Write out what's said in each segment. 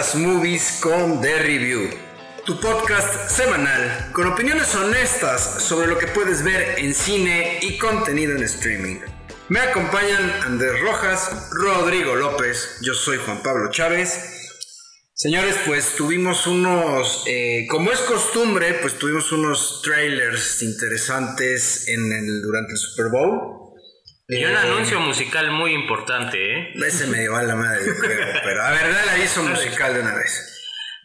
las movies con The Review, tu podcast semanal con opiniones honestas sobre lo que puedes ver en cine y contenido en streaming. Me acompañan Andrés Rojas, Rodrigo López, yo soy Juan Pablo Chávez. Señores, pues tuvimos unos, eh, como es costumbre, pues tuvimos unos trailers interesantes en el, durante el Super Bowl. Y un anuncio musical muy importante, ¿eh? Ese me a la madre, yo creo. Pero a ver, dale aviso musical de una vez.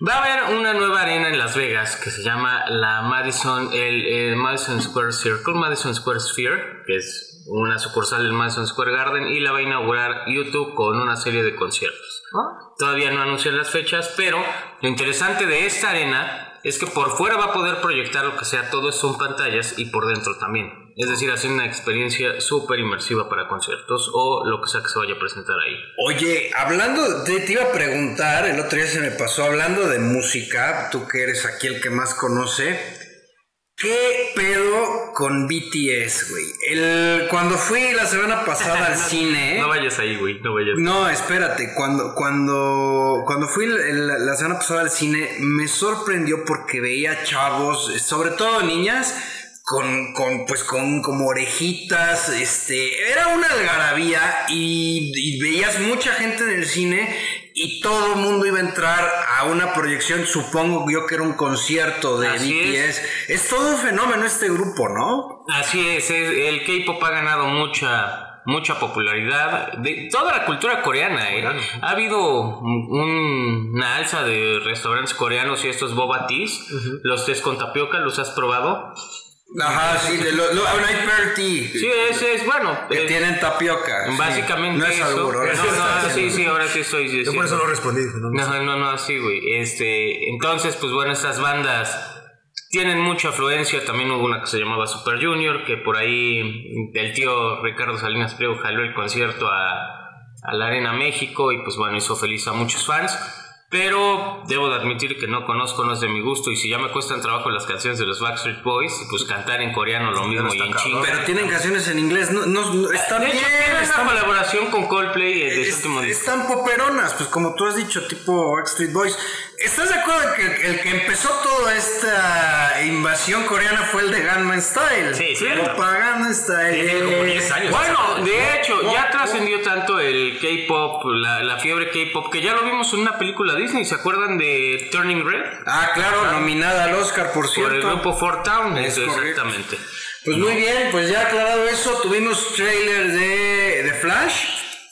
Va a haber una nueva arena en Las Vegas que se llama la Madison, el, el Madison Square Circle, Madison Square Sphere, que es una sucursal del Madison Square Garden, y la va a inaugurar YouTube con una serie de conciertos. Todavía no anuncian las fechas, pero lo interesante de esta arena es que por fuera va a poder proyectar lo que sea, todo son pantallas y por dentro también. Es decir, hacer una experiencia súper inmersiva para conciertos o lo que sea que se vaya a presentar ahí. Oye, hablando de, te iba a preguntar, el otro día se me pasó, hablando de música, tú que eres aquí el que más conoce, ¿Qué pedo con BTS, güey? El, cuando fui la semana pasada al cine. No vayas ahí, güey, no vayas. No, espérate. Cuando, cuando, cuando fui la semana pasada al cine, me sorprendió porque veía chavos, sobre todo niñas, con, con, pues con como orejitas, este, era una algarabía y, y veías mucha gente en el cine y todo el mundo iba a entrar a una proyección, supongo yo que era un concierto de BTS. Es. todo un fenómeno este grupo, ¿no? Así es, el K-pop ha ganado mucha mucha popularidad de toda la cultura coreana. ¿eh? Ha habido una alza de restaurantes coreanos y estos boba teas, los tés con tapioca, ¿los has probado? Ajá, sí, de lo, lo tea. Sí, ese es bueno. Que tienen tapioca. Básicamente. No es eso. No, no, sí, sí, ahora sí estoy. Sí, Yo por eso no respondí. No, no, no, no, sí, güey. Este, entonces, pues bueno, estas bandas tienen mucha afluencia. También hubo una que se llamaba Super Junior, que por ahí el tío Ricardo Salinas Pliego jaló el concierto a, a la Arena México y pues bueno, hizo feliz a muchos fans. Pero debo de admitir que no conozco, no es de mi gusto. Y si ya me cuestan trabajo las canciones de los Backstreet Boys, pues cantar en coreano lo mismo y en chino. Pero tienen canciones en inglés, no, no, están de bien. Hecho, tienen están, una colaboración con Coldplay de es, último disco. Están poperonas, pues como tú has dicho, tipo Backstreet Boys. ¿Estás de acuerdo que el, que empezó toda esta invasión coreana fue el de Gangnam Style? Sí, sí. Gangnam Style. Tiene como 10 años. Bueno, de hecho, ya trascendió tanto el K-pop, la, la, fiebre K-pop, que ya lo vimos en una película Disney. ¿Se acuerdan de Turning Red? Ah, claro, nominada al Oscar, por cierto. Por el grupo Four Town, Es exactamente. Pues muy bien, pues ya aclarado eso, tuvimos trailer de, de Flash.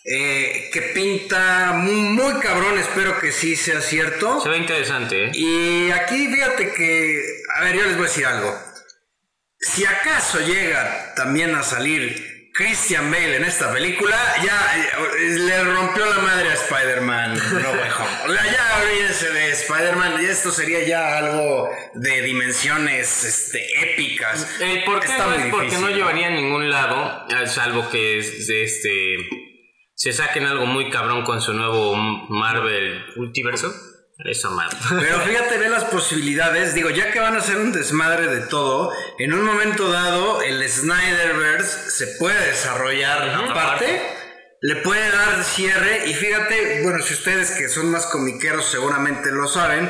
Eh, que pinta muy, muy, cabrón, espero que sí sea cierto. Se ve interesante, ¿eh? Y aquí fíjate que, a ver, yo les voy a decir algo. Si acaso llega también a salir Christian Bale en esta película, ya le rompió la madre a Spider-Man No Way Home. Ya olvídense de Spider-Man y esto sería ya algo de dimensiones este, épicas. Eh, ¿Por qué Está no es porque no llevaría a ningún lado, salvo que este se saquen algo muy cabrón con su nuevo Marvel Multiverso. Esa madre. Pero fíjate, ve las posibilidades. Digo, ya que van a ser un desmadre de todo, en un momento dado, el Snyderverse se puede desarrollar aparte. Le puede dar cierre. Y fíjate, bueno, si ustedes que son más comiqueros seguramente lo saben.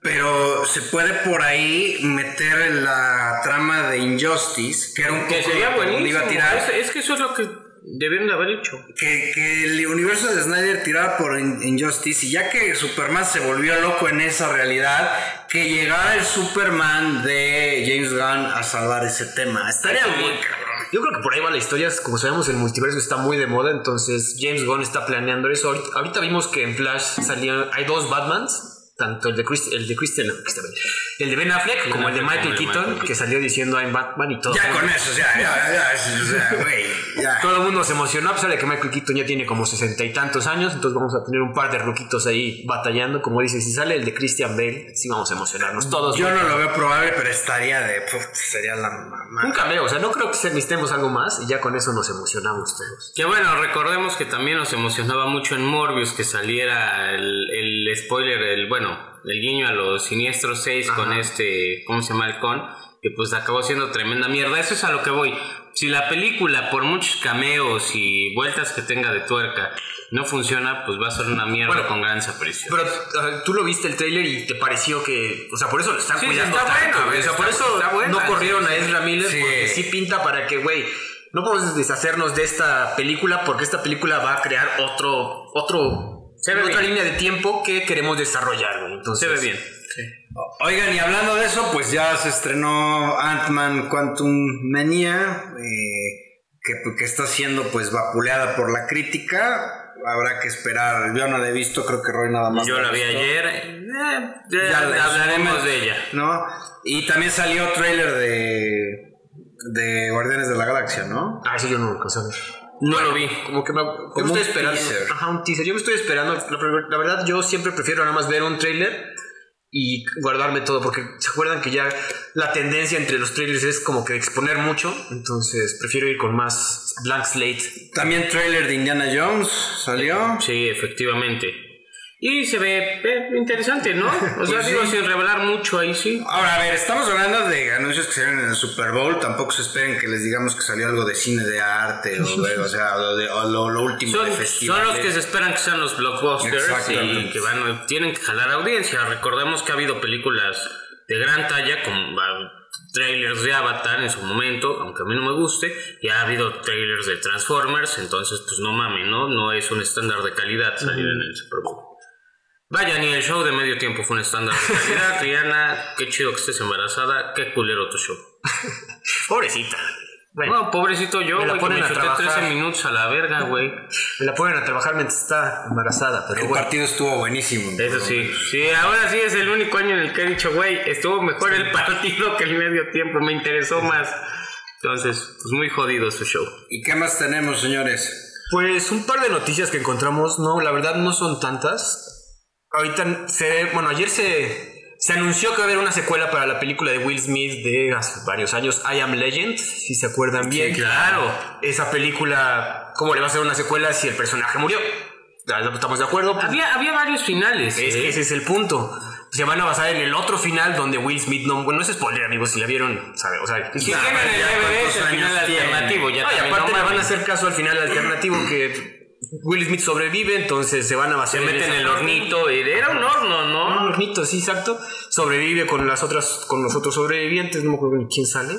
Pero se puede por ahí meter en la trama de Injustice, que era un que poco sería buenísimo. Iba a tirar. Es, es que eso es lo que Debieron de haber hecho. Que, que, el universo de Snyder tiraba por Injustice y ya que Superman se volvió loco en esa realidad, que llegara el Superman de James Gunn a salvar ese tema. Estaría muy cabrón. Yo creo que por ahí va la historia. Como sabemos, el multiverso está muy de moda. Entonces, James Gunn está planeando eso. Ahorita, ahorita vimos que en Flash salían. Hay dos Batmans tanto el de, Christ, el de Christian, el de Ben Affleck como el de Michael Keaton, que salió diciendo I'm Batman y todo. Ya con eso, ya, ya, ya, güey, ya. Todo el mundo se emocionó, a pesar de que Michael Keaton ya tiene como sesenta y tantos años, entonces vamos a tener un par de ruquitos ahí batallando, como dices, si sale el de Christian Bale, sí vamos a emocionarnos todos. Yo no lo veo probable, pero estaría de, puf, sería la mamá. Un cameo, o sea, no creo que necesitemos algo más y ya con eso nos emocionamos todos. Que bueno, recordemos que también nos emocionaba mucho en Morbius que saliera el, el spoiler, el bueno, el guiño a los siniestros 6 con este, ¿cómo se llama el con? que pues acabó siendo tremenda mierda. Eso es a lo que voy. Si la película, por muchos cameos y vueltas que tenga de tuerca, no funciona, pues va a ser una mierda con gran desaprecio. Pero uh, tú lo viste el trailer y te pareció que, o sea, por eso lo están Sí, cuidando está tanto. O sea, por está- eso está buena, no corrieron sí, a Ezra Miller sí. porque sí pinta para que, güey, no podemos deshacernos de esta película porque esta película va a crear otro, otro, Se ve otra bien. línea de tiempo que queremos desarrollar, güey. Entonces, Se ve bien. Oigan, y hablando de eso, pues ya se estrenó Ant-Man Quantum Mania, eh, que, que está siendo pues vapuleada por la crítica. Habrá que esperar. Yo no la he visto, creo que Roy nada más. Yo la vi ayer. eh, ya Ya la- hablaremos de ella. ¿No? Y también salió trailer de, de Guardianes de la Galaxia, ¿no? Ah, eso yo no lo alcancé. No lo vi. Como que me, yo me un estoy esperando. teaser. Ajá, un teaser. Yo me estoy esperando. La, la verdad, yo siempre prefiero nada más ver un trailer y guardarme todo. Porque se acuerdan que ya la tendencia entre los trailers es como que exponer mucho. Entonces prefiero ir con más blank slate. También trailer de Indiana Jones salió. Sí, efectivamente. Y se ve eh, interesante, ¿no? O sea, Pues digo, sí. sin revelar mucho ahí sí. Ahora, a ver, estamos hablando de anuncios que salieron en el Super Bowl. Tampoco se esperen que les digamos que salió algo de cine de arte o, de- o sea, o de- o lo, lo último Son, de festivales. son los que se esperan que sean los blockbusters y que van, tienen que jalar audiencia. Recordemos que ha habido películas de gran talla, como ah, trailers de Avatar en su momento, aunque a mí no me guste, y ha habido trailers de Transformers, entonces pues no mames, ¿no? No es un estándar de calidad salir en el Super Bowl. Vaya, ni el show de medio tiempo fue un estándar de calidad. Rihanna, qué chido que estés embarazada, qué culero tu show. Pobrecita. Bueno, No, pobrecito yo, Me la que ponen me a trabajar. 13 minutos a la verga, güey. me la ponen a trabajar mientras está embarazada. Pero El bueno. partido estuvo buenísimo. Eso sí, sí, ahora sí es el único año en el que he dicho, güey, estuvo mejor el partido que el medio tiempo, me interesó más. Entonces, pues muy jodido su show. ¿Y qué más tenemos, señores? Pues un par de noticias que encontramos, no, la verdad no son tantas. Ahorita se, bueno, ayer se, se anunció que va a haber una secuela para la película de Will Smith de hace varios años, I Am Legend, si se acuerdan bien. claro. Esa película, ¿cómo le va a ser una secuela si el personaje murió? ¿Estamos de acuerdo? Había, había varios finales. Es ¿eh? ese es el punto. Se van a basar en el otro final donde Will Smith no. Bueno, no es spoiler, amigos, si la vieron, ¿sabe? O sea, Si tienen el DVD es el final alternativo, ya No, y también aparte no le van a hacer caso al final alternativo que Will Smith sobrevive, entonces se van a basar Se meten esa en el hornito, y era un horno, Un ¿no? hornito, sí, exacto. Sobrevive con las otras, con los otros sobrevivientes, no me acuerdo ni quién sale.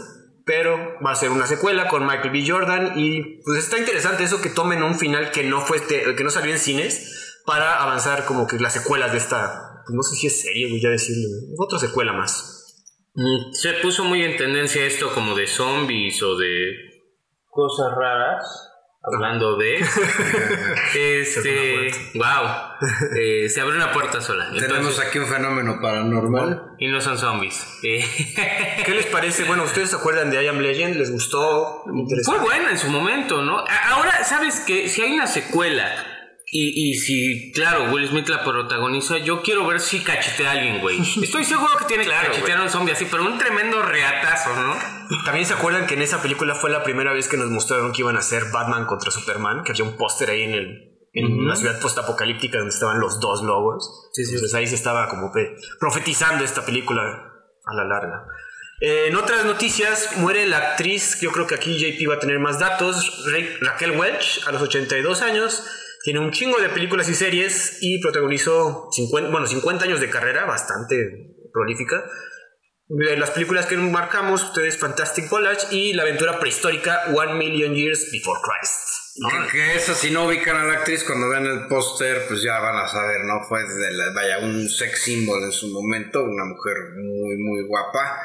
Pero va a ser una secuela con Michael B. Jordan. Y pues está interesante eso que tomen un final que no fue este- que no salió en cines para avanzar como que las secuelas de esta. pues, no sé si es serie, voy a decirle. Otra secuela más. Mm, Se puso muy en tendencia esto como de zombies o de cosas raras. Hablando de. este. wow. Eh, se abrió una puerta sola. Tenemos aquí un fenómeno paranormal. y no son zombies. Eh, ¿Qué les parece? Bueno, ¿ustedes se acuerdan de I Am Legend? ¿Les gustó? Fue Interesante. buena en su momento, ¿no? Ahora, ¿sabes qué? Si hay una secuela y, y si, claro, Will Smith la protagoniza, yo quiero ver si cachetea a alguien, güey. Estoy seguro que tiene Claro, que cachetear a un zombie así, pero un tremendo reatazo, ¿no? También se acuerdan que en esa película fue la primera vez que nos mostraron que iban a hacer Batman contra Superman, que había un póster ahí en el en la ciudad postapocalíptica donde estaban los dos lobos. Sí, sí. Entonces ahí se estaba como profetizando esta película a la larga. Eh, en otras noticias, muere la actriz, yo creo que aquí JP va a tener más datos, Ra- Raquel Welch, a los 82 años, tiene un chingo de películas y series y protagonizó 50, bueno, 50 años de carrera, bastante prolífica. Las películas que marcamos, ustedes Fantastic Voyage y la aventura prehistórica One Million Years Before Christ. ¿no? Que, que esa, si no ubican a la actriz, cuando vean el póster, pues ya van a saber, ¿no? Fue de la- vaya, un sex symbol en su momento, una mujer muy, muy guapa.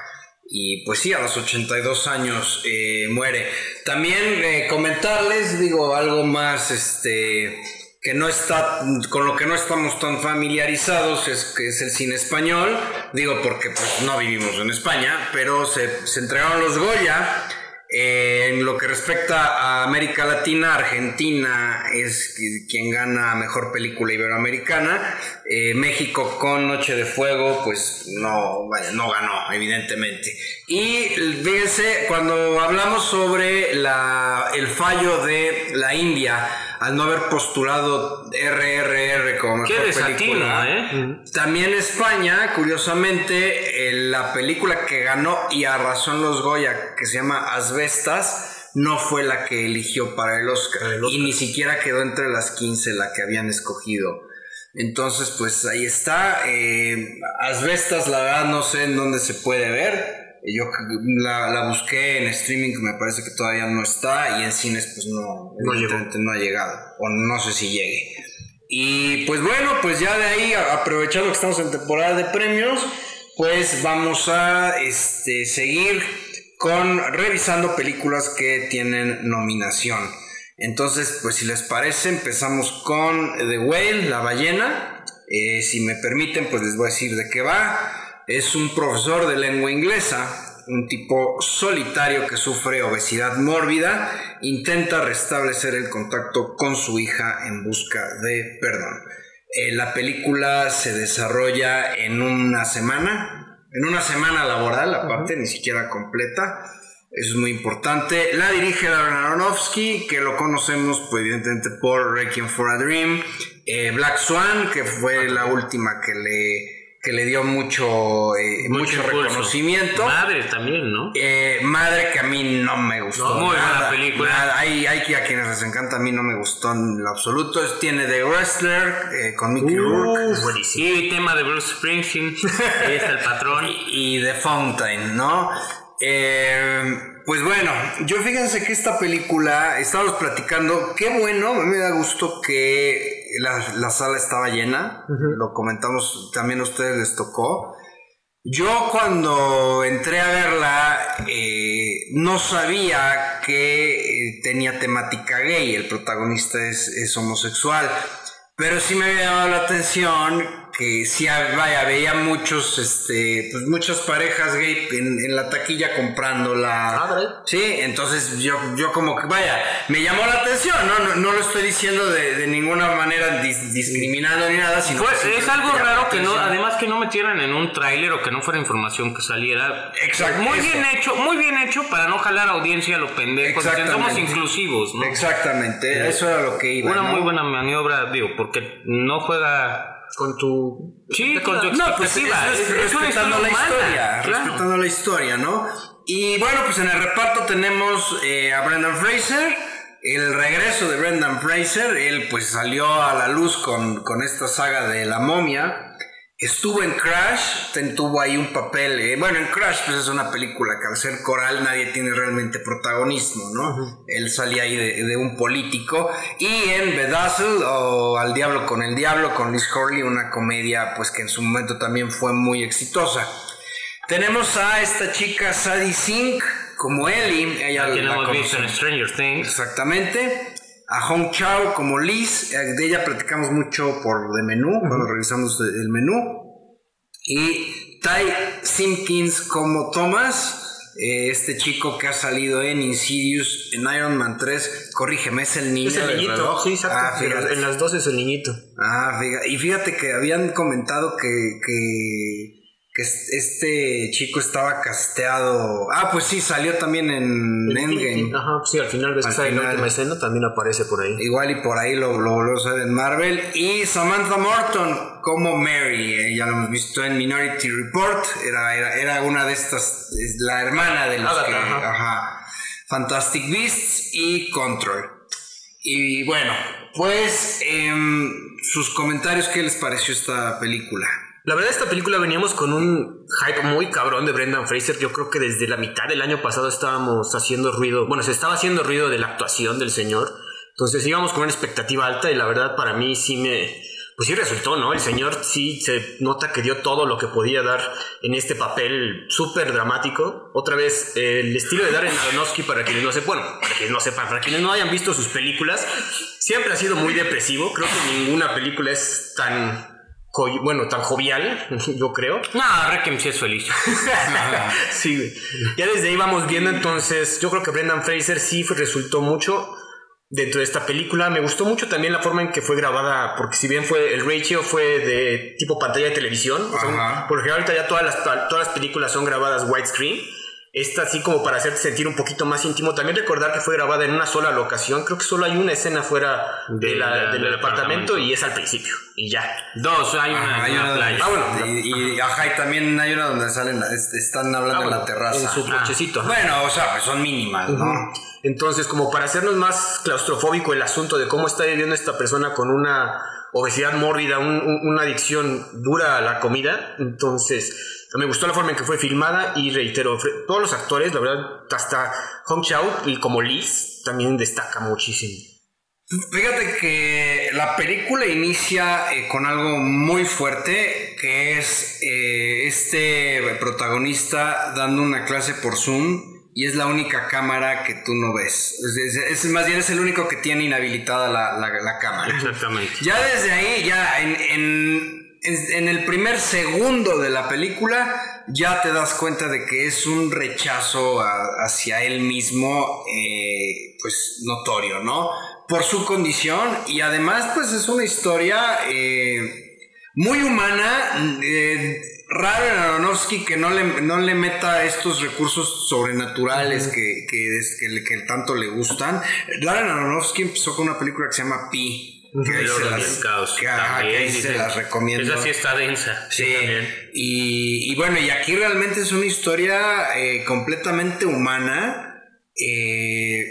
Y pues sí, a los 82 años eh, muere. También eh, comentarles, digo, algo más, este, que no está, con lo que no estamos tan familiarizados, es que es el cine español. Digo, porque pues no vivimos en España, pero se, se entregaron los Goya. En lo que respecta a América Latina, Argentina es qui- quien gana mejor película iberoamericana. Eh, México con Noche de Fuego, pues no, vaya, no ganó, evidentemente. Y fíjense, cuando hablamos sobre la, el fallo de la India al no haber postulado RRR como Qué mejor película. ¿eh? También España, curiosamente, eh, la película que ganó y arrasó en los Goya, que se llama Asbestas, no fue la que eligió para el Oscar. Para el Oscar. Y ni siquiera quedó entre las 15 la que habían escogido. Entonces, pues ahí está. Eh, Asbestas, la verdad, no sé en dónde se puede ver. Yo la, la busqué en streaming, me parece que todavía no está, y en cines, pues no, No no ha llegado, o no sé si llegue. Y pues bueno, pues ya de ahí, aprovechando que estamos en temporada de premios, pues vamos a este, seguir con revisando películas que tienen nominación. Entonces, pues si les parece, empezamos con The Whale, la ballena. Eh, si me permiten, pues les voy a decir de qué va. Es un profesor de lengua inglesa, un tipo solitario que sufre obesidad mórbida, intenta restablecer el contacto con su hija en busca de perdón. Eh, la película se desarrolla en una semana, en una semana laboral aparte, ni siquiera completa. Eso es muy importante. La dirige Darren Aronofsky, que lo conocemos pues, evidentemente por Requiem for a Dream. Eh, Black Swan, que fue la última que le, que le dio mucho, eh, mucho, reconocimiento. Madre también, ¿no? Eh, madre que a mí no me gustó. No, muy buena nada, película. nada. Hay, hay a quienes les encanta, a mí no me gustó en lo absoluto. Tiene The Wrestler eh, con Mickey Rourke. buenísimo. Y tema de Bruce Springsteen. Ahí está el patrón. y The Fountain, ¿no? Pues bueno, yo fíjense que esta película, estábamos platicando, qué bueno, a mí me da gusto que la, la sala estaba llena, lo comentamos, también a ustedes les tocó. Yo cuando entré a verla eh, no sabía que eh, tenía temática gay, el protagonista es, es homosexual, pero sí me había llamado la atención que sí, ah, vaya, veía muchos, este, pues muchas parejas gay en, en la taquilla comprándola. Ah, ¿verdad? Sí, entonces yo, yo como que, vaya, me llamó la atención, no, no, no lo estoy diciendo de, de ninguna manera dis- discriminando ni nada, sino que es algo raro que no, además que no metieran en un tráiler o que no fuera información que saliera. Exacto, Muy bien hecho, muy bien hecho para no jalar audiencia a lo pendejo. Somos inclusivos, ¿no? Exactamente, eso era lo que iba. Una ¿no? muy buena maniobra, digo, porque no juega. Con tu. Sí, con tu No, pues es Es- respetando la historia, claro. respetando la historia, ¿no? Y bueno, pues en el reparto tenemos eh, a Brendan Fraser, el regreso de Brendan Fraser, él pues salió a la luz con, con esta saga de La momia, estuvo en Crash, tuvo ahí un papel, eh, bueno, en Crash pues es una película que al ser coral nadie tiene realmente protagonismo, ¿no? Él salía ahí de, de un político, y en Bedazzle o Al Diablo con el Diablo con Liz Hurley, una comedia pues que en su momento también fue muy exitosa. Tenemos a esta chica Sadie Sink como Ellie, ella la hemos visto en. Stranger Things. Exactamente. A Hong Chao como Liz, eh, de ella platicamos mucho por de menú, cuando revisamos el menú. Y Ty Simpkins como Thomas, eh, este chico que ha salido en Insidious, en Iron Man 3. Corrígeme, es el niño Es el niñito. reloj? Sí, exacto. Ah, En las- fíjate. en las dos es el niñito. Ah, fíjate. Y fíjate que habían comentado que, que, que es- este chico estaba casteado. Ah, pues sí, salió también en Endgame. Ajá, pues sí, al final ves Al que sale en la final. última escena, también aparece por ahí. Igual y por ahí lo, lo volvemos a ver en Marvel. Y Samantha Morton como Mary. eh, ya lo hemos visto en Minority Report. Era, era, era una de estas, es la hermana de los que. ajá. ajá. Fantastic Beasts y Control. Y bueno, pues em, sus comentarios, ¿qué les pareció esta película? La verdad, esta película veníamos con un hype muy cabrón de Brendan Fraser. Yo creo que desde la mitad del año pasado estábamos haciendo ruido. Bueno, se estaba haciendo ruido de la actuación del señor. Entonces íbamos con una expectativa alta y la verdad para mí sí me... Pues sí resultó, ¿no? El señor sí se nota que dio todo lo que podía dar en este papel súper dramático. Otra vez, el estilo de Darren Aronofsky, para quienes no sepan, bueno, para quienes no sepan, para quienes no hayan visto sus películas, siempre ha sido muy depresivo. Creo que ninguna película es tan bueno, tan jovial, yo creo. No, Requiem sí es feliz. sí, güey. Ya desde ahí vamos viendo, entonces, yo creo que Brendan Fraser sí resultó mucho dentro de esta película. Me gustó mucho también la forma en que fue grabada, porque si bien fue el ratio fue de tipo pantalla de televisión, o sea, Ajá. por ejemplo, ahorita ya todas las, todas las películas son grabadas widescreen. Esta así como para hacerte sentir un poquito más íntimo. También recordar que fue grabada en una sola locación. Creo que solo hay una escena fuera de De la- la- del del apartamento apartamento. y es al principio. Y ya. Dos, hay una, Ajá, hay una una playa. Ah, bueno. Y, y, ajá, y también hay una donde salen, es- están hablando Ah, en la terraza. En su Ah. cochecito. Bueno, o sea, pues son mínimas, ¿no? Entonces, como para hacernos más claustrofóbico el asunto de cómo está viviendo esta persona con una obesidad mórbida, un- un- una adicción dura a la comida, entonces me gustó la forma en que fue filmada y reitero, todos los actores, la verdad, hasta Hong Chao y como Liz también destaca muchísimo. Fíjate que la película inicia eh, con algo muy fuerte, que es eh, este protagonista dando una clase por Zoom y es la única cámara que tú no ves. Es, es- es- más bien es el único que tiene inhabilitada la, la- la cámara. Exactamente. Ya desde ahí, ya en, en- en- en el primer segundo de la película, ya te das cuenta de que es un rechazo a- hacia él mismo, eh, pues notorio, ¿no? Por su condición y además, pues es una historia eh, muy humana. eh, raro en Aronofsky que no le, no le meta estos recursos sobrenaturales que, que, que tanto le gustan. Darren Aronofsky empezó con una película que se llama Pi. Que ahí El se orden las, del caos. que, ajá, también, que se las recomiendo. Esa sí está densa. Sí, y bueno, y aquí realmente es una historia eh, completamente humana. Eh,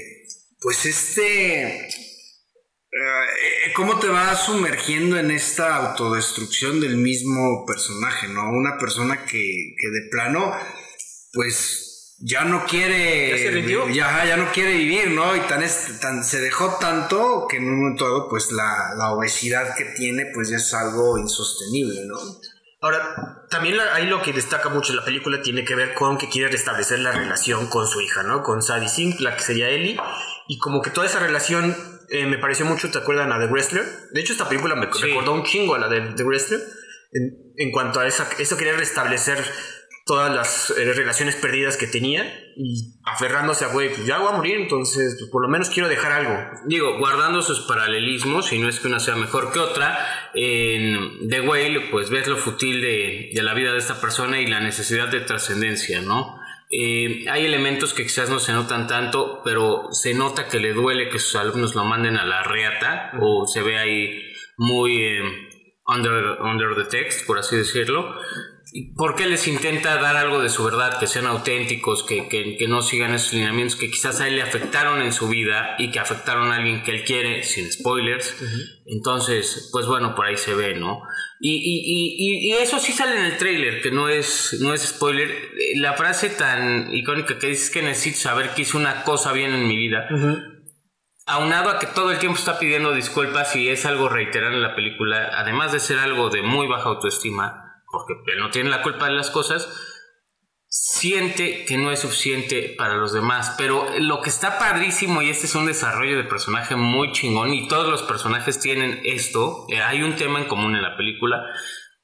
pues este... eh, ¿Cómo te va sumergiendo en esta autodestrucción del mismo personaje, no? Una persona que, que de plano, pues ya no quiere. ¿Ya se rindió? Ya, ya no quiere vivir, ¿no? Y tan, es- tan se dejó tanto que en un momento dado, pues la, la obesidad que tiene, pues ya es algo insostenible, ¿no? Ahora, también la- ahí lo que destaca mucho la película tiene que ver con que quiere restablecer la relación con su hija, ¿no? Con Sadie Sink, la que sería Ellie. Y como que toda esa relación eh, me pareció mucho, ¿te acuerdan a The Wrestler? De hecho, esta película me Sí. recordó un chingo a la de The Wrestler. En, en cuanto a esa, eso quería restablecer todas las eh, relaciones perdidas que tenía y aferrándose a, güey, pues ya voy a morir, entonces pues, por lo menos quiero dejar algo. Digo, guardando sus paralelismos, y no es que una sea mejor que otra, en The Whale, pues ves lo futil de, de la vida de esta persona y la necesidad de trascendencia, ¿no? Eh, hay elementos que quizás no se notan tanto, pero se nota que le duele que sus alumnos lo manden a la reata, o se ve ahí muy eh, under, under the text, por así decirlo. Porque les intenta dar algo de su verdad, que sean auténticos, que, que- que no sigan esos lineamientos que quizás a él le afectaron en su vida y que afectaron a alguien que él quiere, sin spoilers. Entonces, pues bueno, por ahí se ve, ¿no? Y, y- y- eso sí sale en el trailer, que no es, no es spoiler. Eh, La frase tan icónica que dices que necesito saber que hice una cosa bien en mi vida aunado a que todo el tiempo está pidiendo disculpas y es algo reiterado en la película, además de ser algo de muy baja autoestima, porque él no tiene la culpa de las cosas, siente que no es suficiente para los demás. Pero lo que está padrísimo, y este es un desarrollo de personaje muy chingón, y todos los personajes tienen esto, eh, hay un tema en común en la película,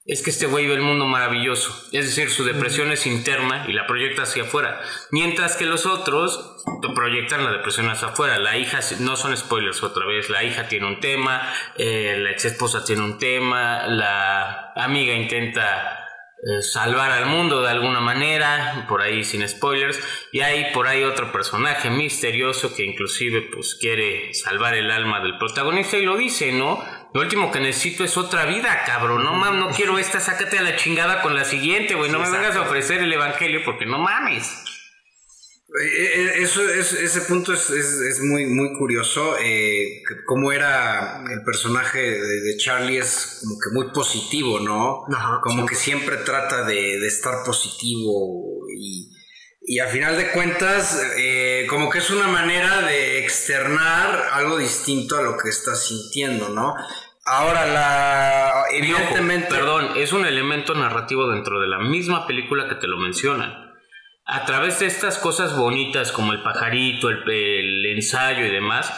es que este güey ve el mundo maravilloso. Es decir, su depresión es interna y la proyecta hacia afuera. Mientras que los otros proyectan la depresión hacia afuera. La hija, no son spoilers otra vez, la hija tiene un tema, eh, la ex esposa tiene un tema, la amiga intenta eh, salvar al mundo de alguna manera, por ahí sin spoilers, y hay por ahí otro personaje misterioso que inclusive pues quiere salvar el alma del protagonista y lo dice, ¿no? Lo último que necesito es otra vida, cabrón, no mames, no quiero esta, sácate a la chingada con la siguiente, güey, no me vengas a ofrecer el evangelio porque no mames. Eh, eh, Eso, es- ese punto es, es- es muy, muy curioso. eh, cómo era el personaje de, de Charlie es como que muy positivo, ¿no? Ajá, como sí. que siempre trata de, de estar positivo y, y a final de cuentas, eh, como que es una manera de externar algo distinto a lo que está sintiendo, ¿no? Ahora, la. Ojo, Evidentemente. perdón, es un elemento narrativo dentro de la misma película que te lo mencionan. A través de estas cosas bonitas como el pajarito, el, el ensayo y demás,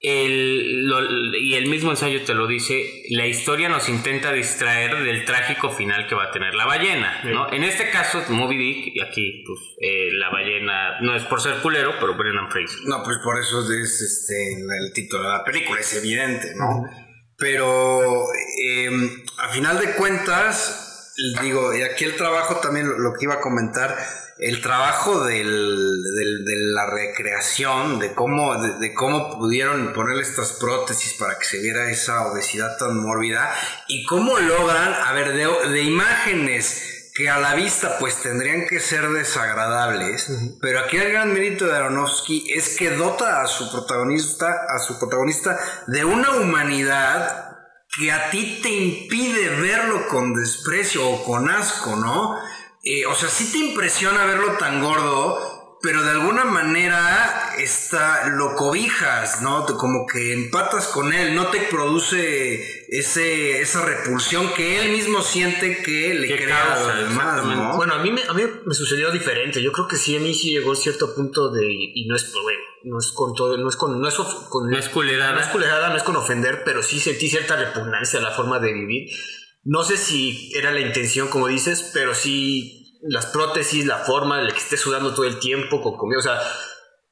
el, lo- y el mismo ensayo te lo dice, la historia nos intenta distraer del trágico final que va a tener la ballena. ¿no? En este caso, Moby Dick, y aquí pues, eh, la ballena no es por ser culero, pero Brendan Fraser. No, pues por eso es este, el título de la película, es evidente, ¿no? Pero eh, a final de cuentas, digo, y aquí el trabajo también, lo, lo que iba a comentar, el trabajo del, del- de la recreación, de cómo, de, de cómo pudieron ponerle estas prótesis para que se viera esa obesidad tan mórbida y cómo logran, a ver, de, de imágenes que a la vista pues tendrían que ser desagradables, pero aquí el gran mérito de Aronofsky es que dota a su protagonista, a su protagonista de una humanidad que a ti te impide verlo con desprecio o con asco, ¿no? Eh, o sea, sí te impresiona verlo tan gordo, pero de alguna manera está, lo cobijas, ¿no? Te- como que empatas con él, no te produce ese, esa repulsión que él mismo siente que le Que crea a causa, los demás, exactamente. ¿no? Bueno, a mí, me, a mí me sucedió diferente. Yo creo que sí, a mí sí llegó a cierto punto de. Y no es, bueno, no es con todo, no es con. No es, of- con, No es culerada. No es culerada, no es con ofender, pero sí sentí cierta repugnancia a la forma de vivir. No sé si era la intención, como dices, pero sí las prótesis, la forma, el que esté sudando todo el tiempo con comida. O sea,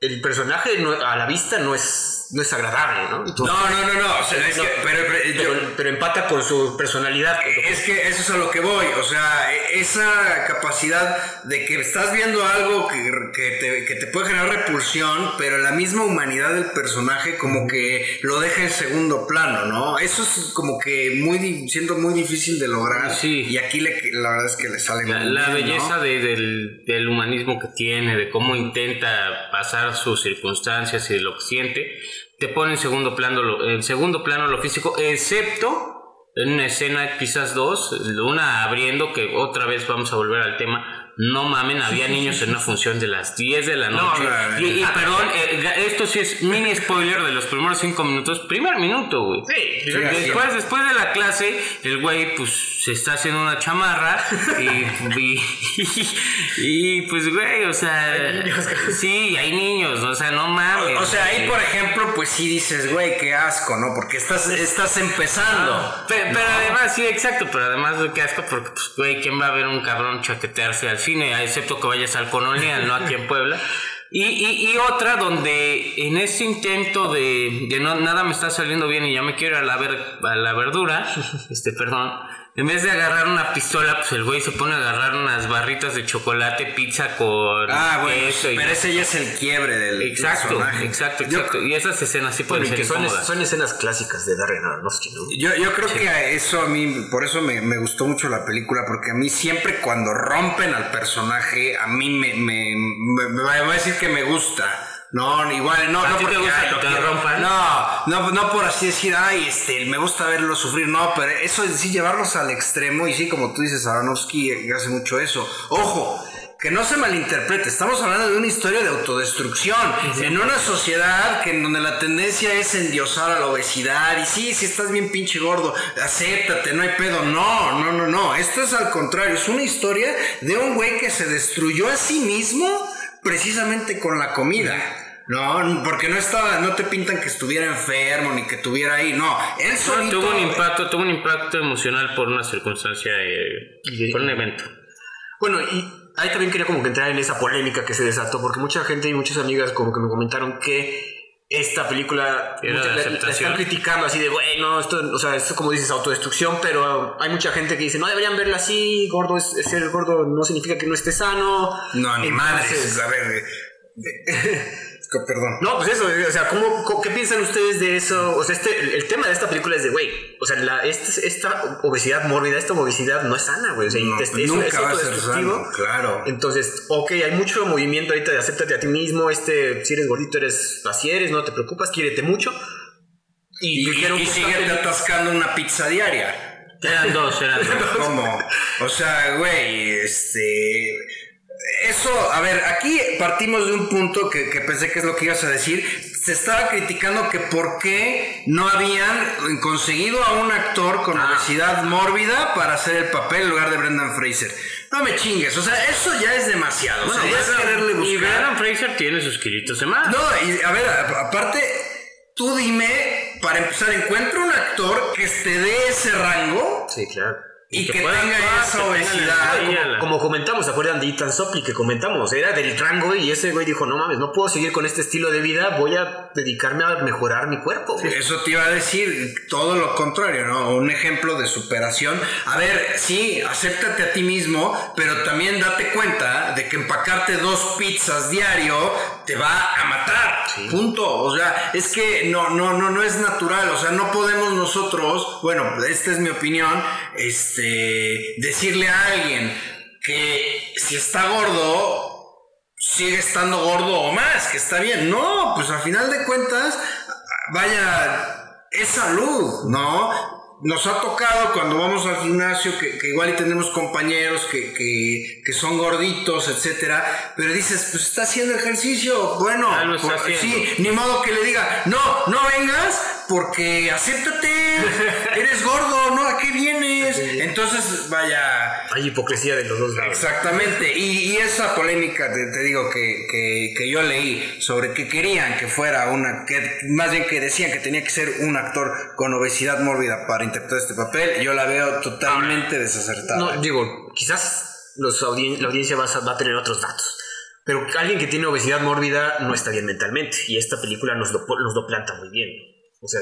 el personaje a la vista no es, no es agradable, ¿no? Entonces- No, no, no, no, o sea, es No, que, pero, pero yo- pero, pero empata con su personalidad. Es que eso es a lo que voy, o sea, e- esa capacidad de que estás viendo algo que, que te, que te puede generar repulsión, pero la misma humanidad del personaje como que lo deja en segundo plano, ¿no? Eso es como que muy, siento muy difícil de lograr. Sí. Y aquí le, la verdad es que le sale La, muy la bien, ¿no? belleza de- del, del humanismo que tiene, de cómo intenta pasar sus circunstancias y de lo que siente, te pone en segundo plano lo, en segundo plano lo físico, excepto en una escena, quizás dos, una abriendo, que otra vez vamos a volver al tema. No mamen, había niños en una función de las 10 de la noche. no, y, y perdón, eh, esto sí es mini spoiler de los primeros 5 minutos. Primer minuto, güey. Sí, Sí, Después, después de la clase, el güey pues se está haciendo una chamarra y, y, y, pues güey, o sea, sí, hay niños, o sea, no mames. O sea, ahí por ejemplo, pues sí dices, güey, qué asco, ¿no? Porque estás, estás empezando. Pe- Pero, además, sí, exacto, pero además qué asco porque, pues, güey, ¿quién va a ver un cabrón chaquetearse al cine? Excepto que vayas al Colonial, ¿no? Aquí en Puebla. Y, y, y otra donde en ese intento de, de no, nada me está saliendo bien y ya me quiero ir a la, ver, a la verdura, este, perdón, en vez de agarrar una pistola, pues el güey se pone a agarrar unas barritas de chocolate, pizza con Ah, bueno, queso y- pero ese ya es el quiebre del Exacto, personaje. exacto, Yo- exacto. y esas escenas sí pueden ser que son, son escenas clásicas de Darren Aronofsky, ¿no? Yo, yo creo que a eso a mí, por eso me, me gustó mucho la película, porque a mí siempre cuando rompen al personaje, a mí me, me, me, me va a decir que me gusta. No, igual, no, ¿A no porque gusta ay, que te rompan? No, no, no por así decir, ay, este, me gusta verlo sufrir, no, pero eso es sí llevarlos al extremo, y sí, como tú dices, Aronofsky hace mucho eso. Ojo, que no se malinterprete, estamos hablando de una historia de autodestrucción, en una sociedad que en donde la tendencia es endiosar a la obesidad, y sí, si estás bien pinche gordo, acéptate, no hay pedo, no, no, no, no, esto es al contrario, es una historia de un güey que se destruyó a sí mismo precisamente con la comida. No, porque no estaba, no te pintan que estuviera enfermo ni que tuviera ahí, no, él No, solito tuvo un impacto, tuvo un impacto emocional por una circunstancia, eh, Y- por un evento. Bueno, y ahí también quería como que entrar en esa polémica que se desató, porque mucha gente y muchas amigas como que me comentaron que esta película mucha- la, están criticando así de, bueno, esto, o sea, esto como dices, autodestrucción, pero hay mucha gente que dice, no deberían verla así, gordo es, ser gordo no significa que no esté sano. No, ni madres. A ver, eh, perdón. No, pues eso, o sea, ¿cómo, cómo- qué piensan ustedes de eso? O sea, este, el, el tema de esta película es de, güey, o sea, la, este- esta obesidad mórbida, esta obesidad no es sana, güey. O sea, No, es, pues es- nunca es va a ser sano, claro. Entonces, ok, hay mucho movimiento ahorita de acéptate a ti mismo, este, si eres gordito, eres, así eres, no te preocupes, quiérete mucho. Y, y, y esta peli- atascando una pizza diaria. Eran dos, eran dos. ¿Cómo? O sea, güey, este. Eso, a ver, aquí partimos de un punto que, que pensé que es lo que ibas a decir. Se estaba criticando que por qué no habían conseguido a un actor con obesidad mórbida para hacer el papel en lugar de Brendan Fraser. No me chingues, o sea, eso ya es demasiado. o sea, ya es quererle y. Brendan Fraser tiene sus kilitos de más. No, y a ver, aparte, tú dime, para empezar, encuentra un actor que te dé ese rango. Sí, claro. Y que, que tenga esa obesidad. Como, como comentamos, ¿se acuerdan de Ethan Suplee que comentamos? Era del rango y ese güey dijo, no mames, no puedo seguir con este estilo de vida, voy a dedicarme a mejorar mi cuerpo. güey". Eso te iba a decir todo lo contrario, ¿no? Un ejemplo de superación. A ver, sí, acéptate a ti mismo, pero también date cuenta de que empacarte dos pizzas diario te va a matar. Punto. O sea, es que no, no, no, no es natural. O sea, no podemos nosotros, bueno, esta es mi opinión, este, decirle a alguien que si está gordo, sigue estando gordo o más, que está bien. No, pues al final de cuentas, vaya, es salud, ¿no? Nos ha tocado cuando vamos al gimnasio que, que igual y tenemos compañeros que, que, que son gorditos, etcétera, pero dices, pues está haciendo ejercicio, bueno, Ah, lo está por- haciendo. sí, ni modo que le diga, no, no vengas porque acéptate, eres gordo, ¿no? ¿A qué vienes? Entonces, vaya, Hay hipocresía de los dos lados. Exactamente, y, y esa polémica, te, te digo, que, que, que yo leí sobre que querían que fuera una, que más bien que decían que tenía que ser un actor con obesidad mórbida para interpretar este papel, yo la veo totalmente desacertada. No, digo, quizás los audien- la audiencia va a, va a tener otros datos. Pero alguien que tiene obesidad mórbida no está bien mentalmente. Y esta película nos lo, nos lo planta muy bien. O sea,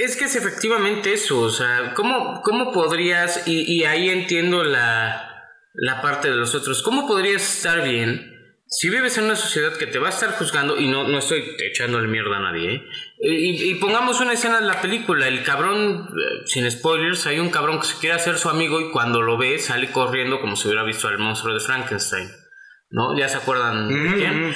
Es que es efectivamente eso, o sea, ¿cómo, cómo podrías, y, y ahí entiendo la, la parte de los otros, ¿cómo podrías estar bien si vives en una sociedad que te va a estar juzgando, y no, no estoy echándole mierda a nadie, ¿eh? y, y pongamos una escena de la película, el cabrón, eh, sin spoilers, hay un cabrón que se quiere hacer su amigo y cuando lo ve sale corriendo como si hubiera visto al monstruo de Frankenstein. ¿No? ¿Ya se acuerdan de quién?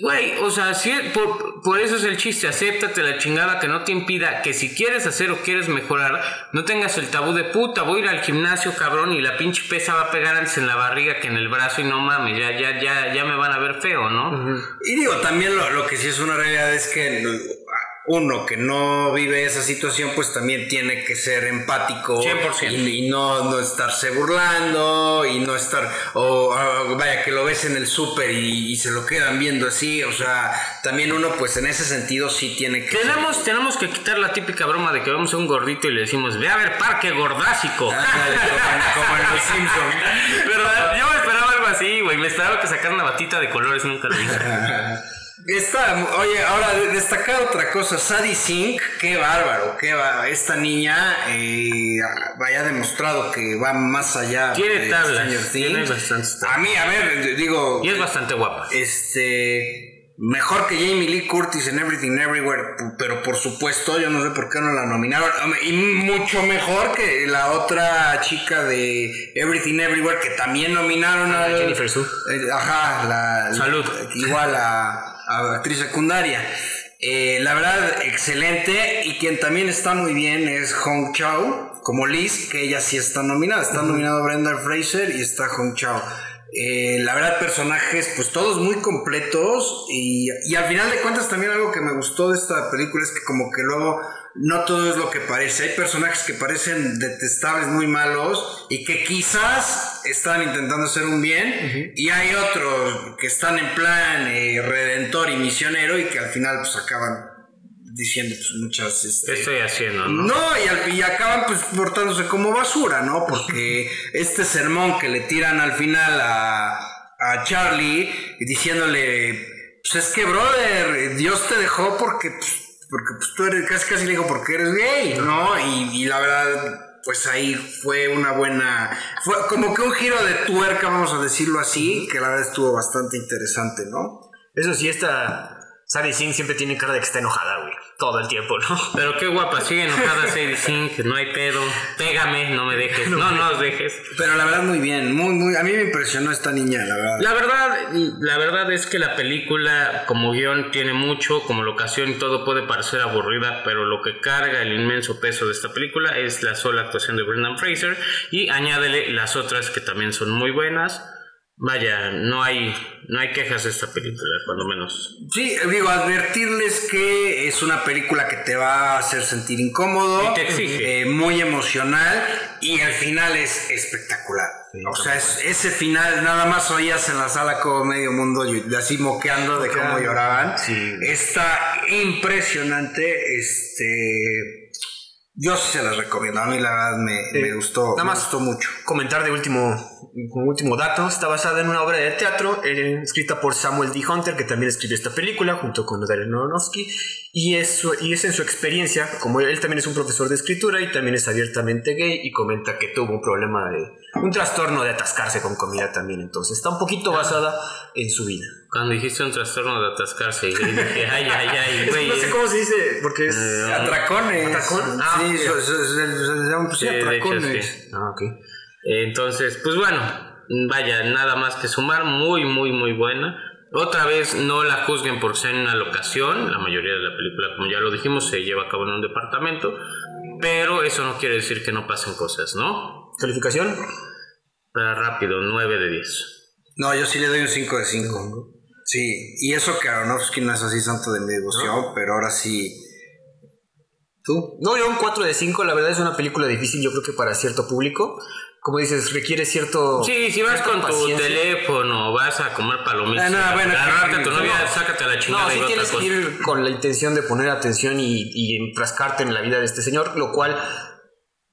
Güey, o sea, si, por, por eso es el chiste, acéptate la chingada que no te impida que si quieres hacer o quieres mejorar, no tengas el tabú de puta, voy a ir al gimnasio, cabrón, y la pinche pesa va a pegar antes en la barriga que en el brazo y no mames, ya, ya, ya, ya me van a ver feo, ¿no? Y digo, también lo, lo que sí es una realidad es que uno que no vive esa situación, pues también tiene que ser empático 100%. y, y no, no estarse burlando y no estar, o vaya, que lo ves en el súper y, y se lo quedan viendo así, o sea, también uno pues en ese sentido sí tiene que... Tenemos, tenemos que quitar la típica broma de que vemos a un gordito y le decimos, ve a ver parque gordásico. Como, como en Los Simpsons. Yo me esperaba algo así, güey. Me esperaba que sacaran una batita de colores, nunca lo hice. Está, oye, ahora de- destacar otra cosa, Sadie Sink, qué bárbaro, qué va, esta niña eh, vaya demostrado que va más allá Tiene de tablas, tiene tablas. A mí, a ver, digo, Y es bastante guapa. este, mejor que Jamie Lee Curtis en Everything Everywhere, pero por supuesto, yo no sé por qué no la nominaron, Hombre, y mucho mejor que la otra chica de Everything Everywhere que también nominaron a Jennifer Sue. eh, Ajá, la, Salud. igual a, a actriz secundaria. Eh, la verdad, excelente. Y quien también está muy bien es Hong Chao, como Liz, que ella sí está nominada. Está nominado Brenda Fraser y está Hong Chao. Eh, la verdad, personajes, pues todos muy completos. Y, y al final de cuentas, también algo que me gustó de esta película es que, como que luego no todo es lo que parece. Hay personajes que parecen detestables, muy malos, y que quizás están intentando hacer un bien, y hay otros que están en plan eh, redentor y misionero, y que al final pues acaban diciendo pues, muchas... este, ¿Qué estoy haciendo, no? no, y, al- y acaban pues portándose como basura, ¿no? Porque este sermón que le tiran al final a, a Charlie diciéndole, pues es que, brother, Dios te dejó porque, pues, porque pues, tú eres, casi casi le dijo, porque eres gay, ¿no? Y, y la verdad, pues ahí fue una buena, fue como que un giro de tuerca, vamos a decirlo así, que la verdad estuvo bastante interesante, ¿no? Eso sí, esta Sadie Sink siempre tiene cara de que está enojada, güey. Todo el tiempo, ¿no? Pero qué guapa, sigue enojada Sadie Sink, no hay pedo. Pégame, no me dejes. No, no os dejes. Pero la verdad muy bien, muy, muy, a mí me impresionó esta niña, la verdad. La verdad, la verdad es que la película como guion tiene mucho, como locación y todo puede parecer aburrida, pero lo que carga el inmenso peso de esta película es la sola actuación de Brendan Fraser y añádele las otras que también son muy buenas. Vaya, no hay, no hay quejas de esta película, cuando menos. Sí, digo, advertirles que es una película que te va a hacer sentir incómodo, Y te exige. eh, muy emocional y el final es espectacular. o sea, es- ese final nada más oías en la sala como medio mundo así moqueando de cómo lloraban. Sí. Está impresionante, este... Yo sí se las recomiendo. A mí la verdad me, me gustó, Nada me más gustó mucho. Comentar de último, como último dato, está basada en una obra de teatro eh, escrita por Samuel D. Hunter, que también escribió esta película junto con Darren Aronofsky, y es, su- y es en su experiencia, como él también es un profesor de escritura y también es abiertamente gay, y comenta que tuvo un problema de, un trastorno de atascarse con comida también, entonces está un poquito basada en su vida. Cuando dijiste un trastorno de atascarse, y dije, ay, ay, ay, güey. no sé cómo se dice, porque es... Atracones. ¿Atracón? Ah, sí, se, se- se- se llaman pues, sí, Sí, de hecho, atracones. sí. Ah, ok. Entonces, pues bueno, vaya, nada más que sumar, muy, muy, muy buena. Otra vez, no la juzguen por ser en una locación, la mayoría de la película, como ya lo dijimos, se lleva a cabo en un departamento, pero eso no quiere decir que no pasen cosas, ¿no? ¿Calificación? Para rápido, 9 de 10. No, yo sí le doy un 5 de 5. Sí, y eso que Aronofsky no es así santo de mi devoción, pero ahora sí. ¿Tú? No, yo un 4 de 5, la verdad es una película difícil, yo creo que para cierto público. Como dices, requiere cierto... Sí, si vas con tu paciencia. teléfono, vas a comer palomitas, Ah, no, bueno, agarrarte a tu novia, no. sácate a la chingada No, sí tienes que ir con la intención de poner atención y, y enfrascarte en la vida de este señor, lo cual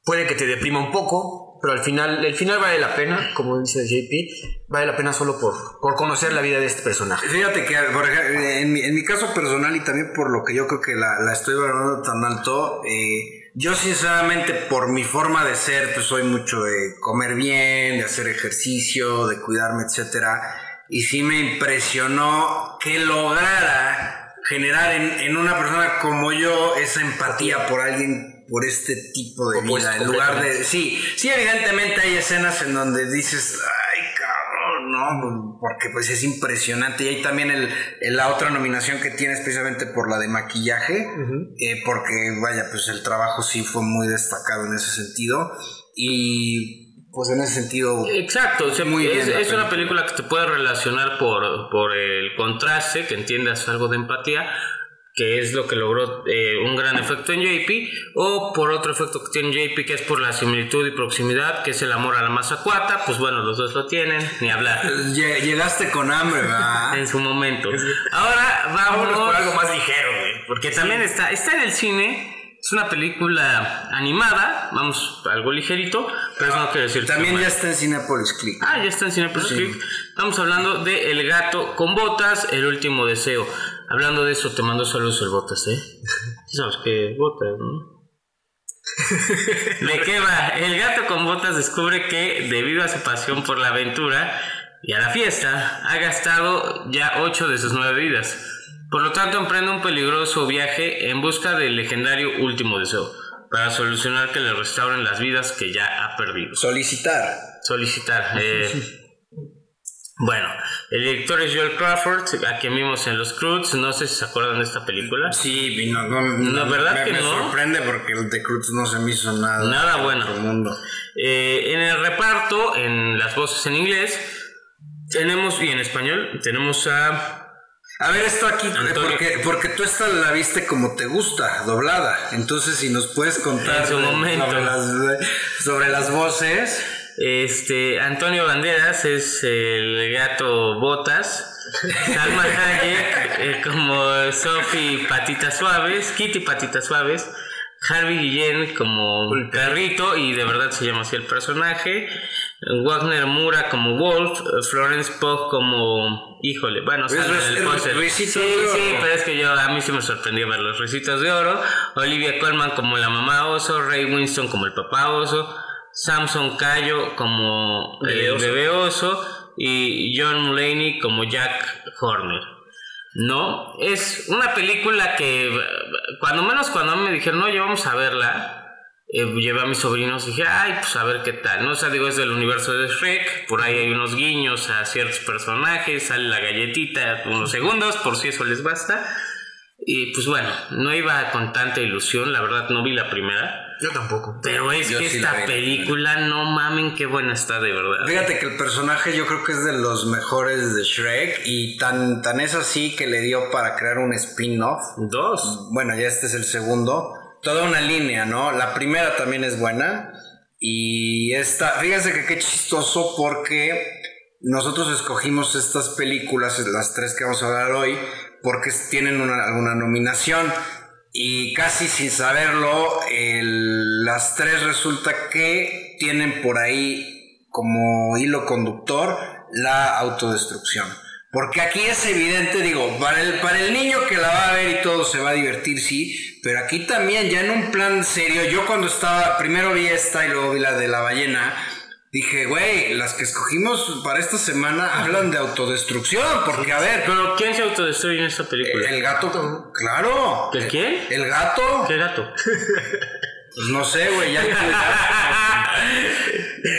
puede que te deprima un poco, pero al final, el final vale la pena, como dice JP, vale la pena solo por, por conocer la vida de este personaje. Fíjate que, por ejemplo, en mi, en mi caso personal y también por lo que yo creo que la, la estoy valorando tan alto, eh, yo sinceramente por mi forma de ser, pues soy mucho de comer bien, de hacer ejercicio, de cuidarme, etcétera. Y sí me impresionó que lograra generar en, en una persona como yo esa empatía por alguien, por este tipo de vida. En lugar de. Sí, sí, evidentemente hay escenas en donde dices, no, porque pues es impresionante. Y hay también el, el- la otra nominación que tiene especialmente por la de maquillaje, eh, porque vaya, pues el trabajo sí fue muy destacado en ese sentido. Y pues en ese sentido. Exacto, o sea, Muy bien es, una película. película que te puede relacionar por, por el contraste, que entiendas algo de empatía, que es lo que logró eh, un gran efecto en JP, o por otro efecto que tiene JP, que es por la similitud y proximidad, que es el amor a la masa cuata, pues bueno, los dos lo tienen, ni hablar. Lle- Llegaste con hambre, ¿verdad? En su momento. Ahora vamos Vámonos por algo más ligero, güey. porque también está, está en el cine. Es una película animada, vamos, algo ligerito, pero eso no quiere decir que También ya está en Cinepolis Click. Ah, ya está en Cinepolis Click. Estamos hablando de El gato con botas, el último deseo. Hablando de eso, te mando saludos el botas, ¿eh? Sí sabes que botas, ¿no? ¿De qué va? El gato con botas descubre que, debido a su pasión por la aventura y a la fiesta, ha gastado ya 8 de sus 9 vidas. Por lo tanto, emprende un peligroso viaje en busca del legendario último deseo, para solucionar que le restauren las vidas que ya ha perdido Solicitar. solicitar. eh, bueno, el director es Joel Crawford, a quien vimos en Los Croods. No sé si se acuerdan de esta película. Sí, no, no, No, ¿verdad me, que me no? sorprende porque el de Cruz no se me hizo nada. Nada bueno. mundo. Eh, en el reparto, en las voces en inglés, tenemos, y en español, tenemos a. A ver, esto aquí, porque, porque tú esta la viste como te gusta, doblada. Entonces, si nos puedes contar. Sobre, las, sobre las voces. Este, Antonio Banderas es el gato Botas. Salma Hayek eh, como Sophie Patitas Suaves, Kitty Patitas Suaves. Harvey Guillén como perrito y de verdad se llama así el personaje. Wagner Mura como Wolf, Florence Pugh como híjole, bueno, Es sale en ris- el póster. Ricitos Sí, sí, pero es que yo a mí sí me sorprendió ver los risitos de oro. Olivia Colman como la mamá oso, Ray Winston como el papá oso, Samson Cayo como Bebé el oso. bebé oso y John Mulaney como Jack Horner. No, es una película que eh, cuando menos cuando me dijeron, oye, vamos a verla, eh, llevé a mis sobrinos y dije, ay, pues a ver qué tal, ¿no? O sea, digo, es del universo de Shrek, por ahí hay unos guiños a ciertos personajes, sale la galletita unos segundos, por si eso les basta. Y pues bueno, no iba con tanta ilusión, la verdad no vi la primera, Yo tampoco. pero es Yo que sí esta película, no mamen, qué buena está de verdad. Fíjate que el personaje yo creo que es de los mejores de Shrek y tan, tan es así que le dio para crear un spin-off. Dos. Bueno, ya este es el segundo. Toda una línea, ¿no? La primera también es buena. Y esta, fíjense que qué chistoso porque nosotros escogimos estas películas, las tres que vamos a hablar hoy, porque tienen una, alguna nominación. Y casi sin saberlo, el- las tres resulta que tienen por ahí como hilo conductor la autodestrucción. Porque aquí es evidente, digo, para el, para el niño que la va a ver y todo se va a divertir, sí, pero aquí también, ya en un plan serio, yo cuando estaba, primero vi esta y luego vi la de la ballena, dije, güey, las que escogimos para esta semana hablan de autodestrucción, porque a ver, Pero ¿quién se autodestruye en esta película? el gato, claro. ¿El quién? El gato. ¿Qué gato? Pues no sé, güey, ya.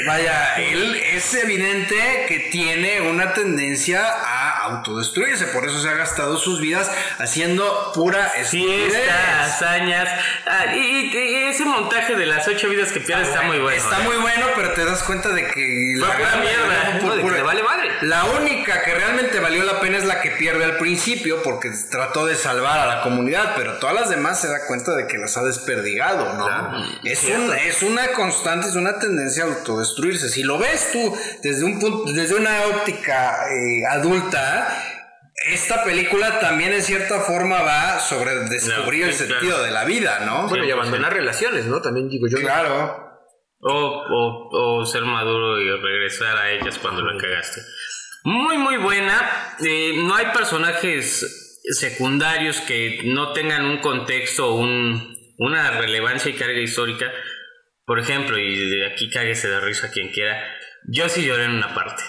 Vaya, él es evidente que tiene una tendencia a autodestruirse, por eso se ha gastado sus vidas haciendo pura. Fiestas, hazañas. Ah, y, y- y ese montaje de las ocho vidas que pierde está muy bueno. Está muy bueno, pero te das cuenta de que Fue pura mierda, no, de que le vale madre. La única que realmente valió la pena es la que pierde al principio porque trató de salvar a la comunidad, pero todas las demás se da cuenta de que las ha desperdigado, ¿no? Claro, es, un- es una constante, es una tendencia a autodestruirse. Si lo ves tú desde un punto, desde una óptica eh, adulta, esta película también en cierta forma va sobre descubrir No, el sentido de la vida, ¿no? Bueno, y 100%. abandonar relaciones, ¿no? También digo yo. Claro. O, o, o ser maduro y regresar a ellas cuando la cagaste. Muy, muy buena. Eh, no hay personajes secundarios que no tengan un contexto un, una relevancia y carga histórica. Por ejemplo, y de aquí cáguese de risa quien quiera, yo sí lloré en una parte.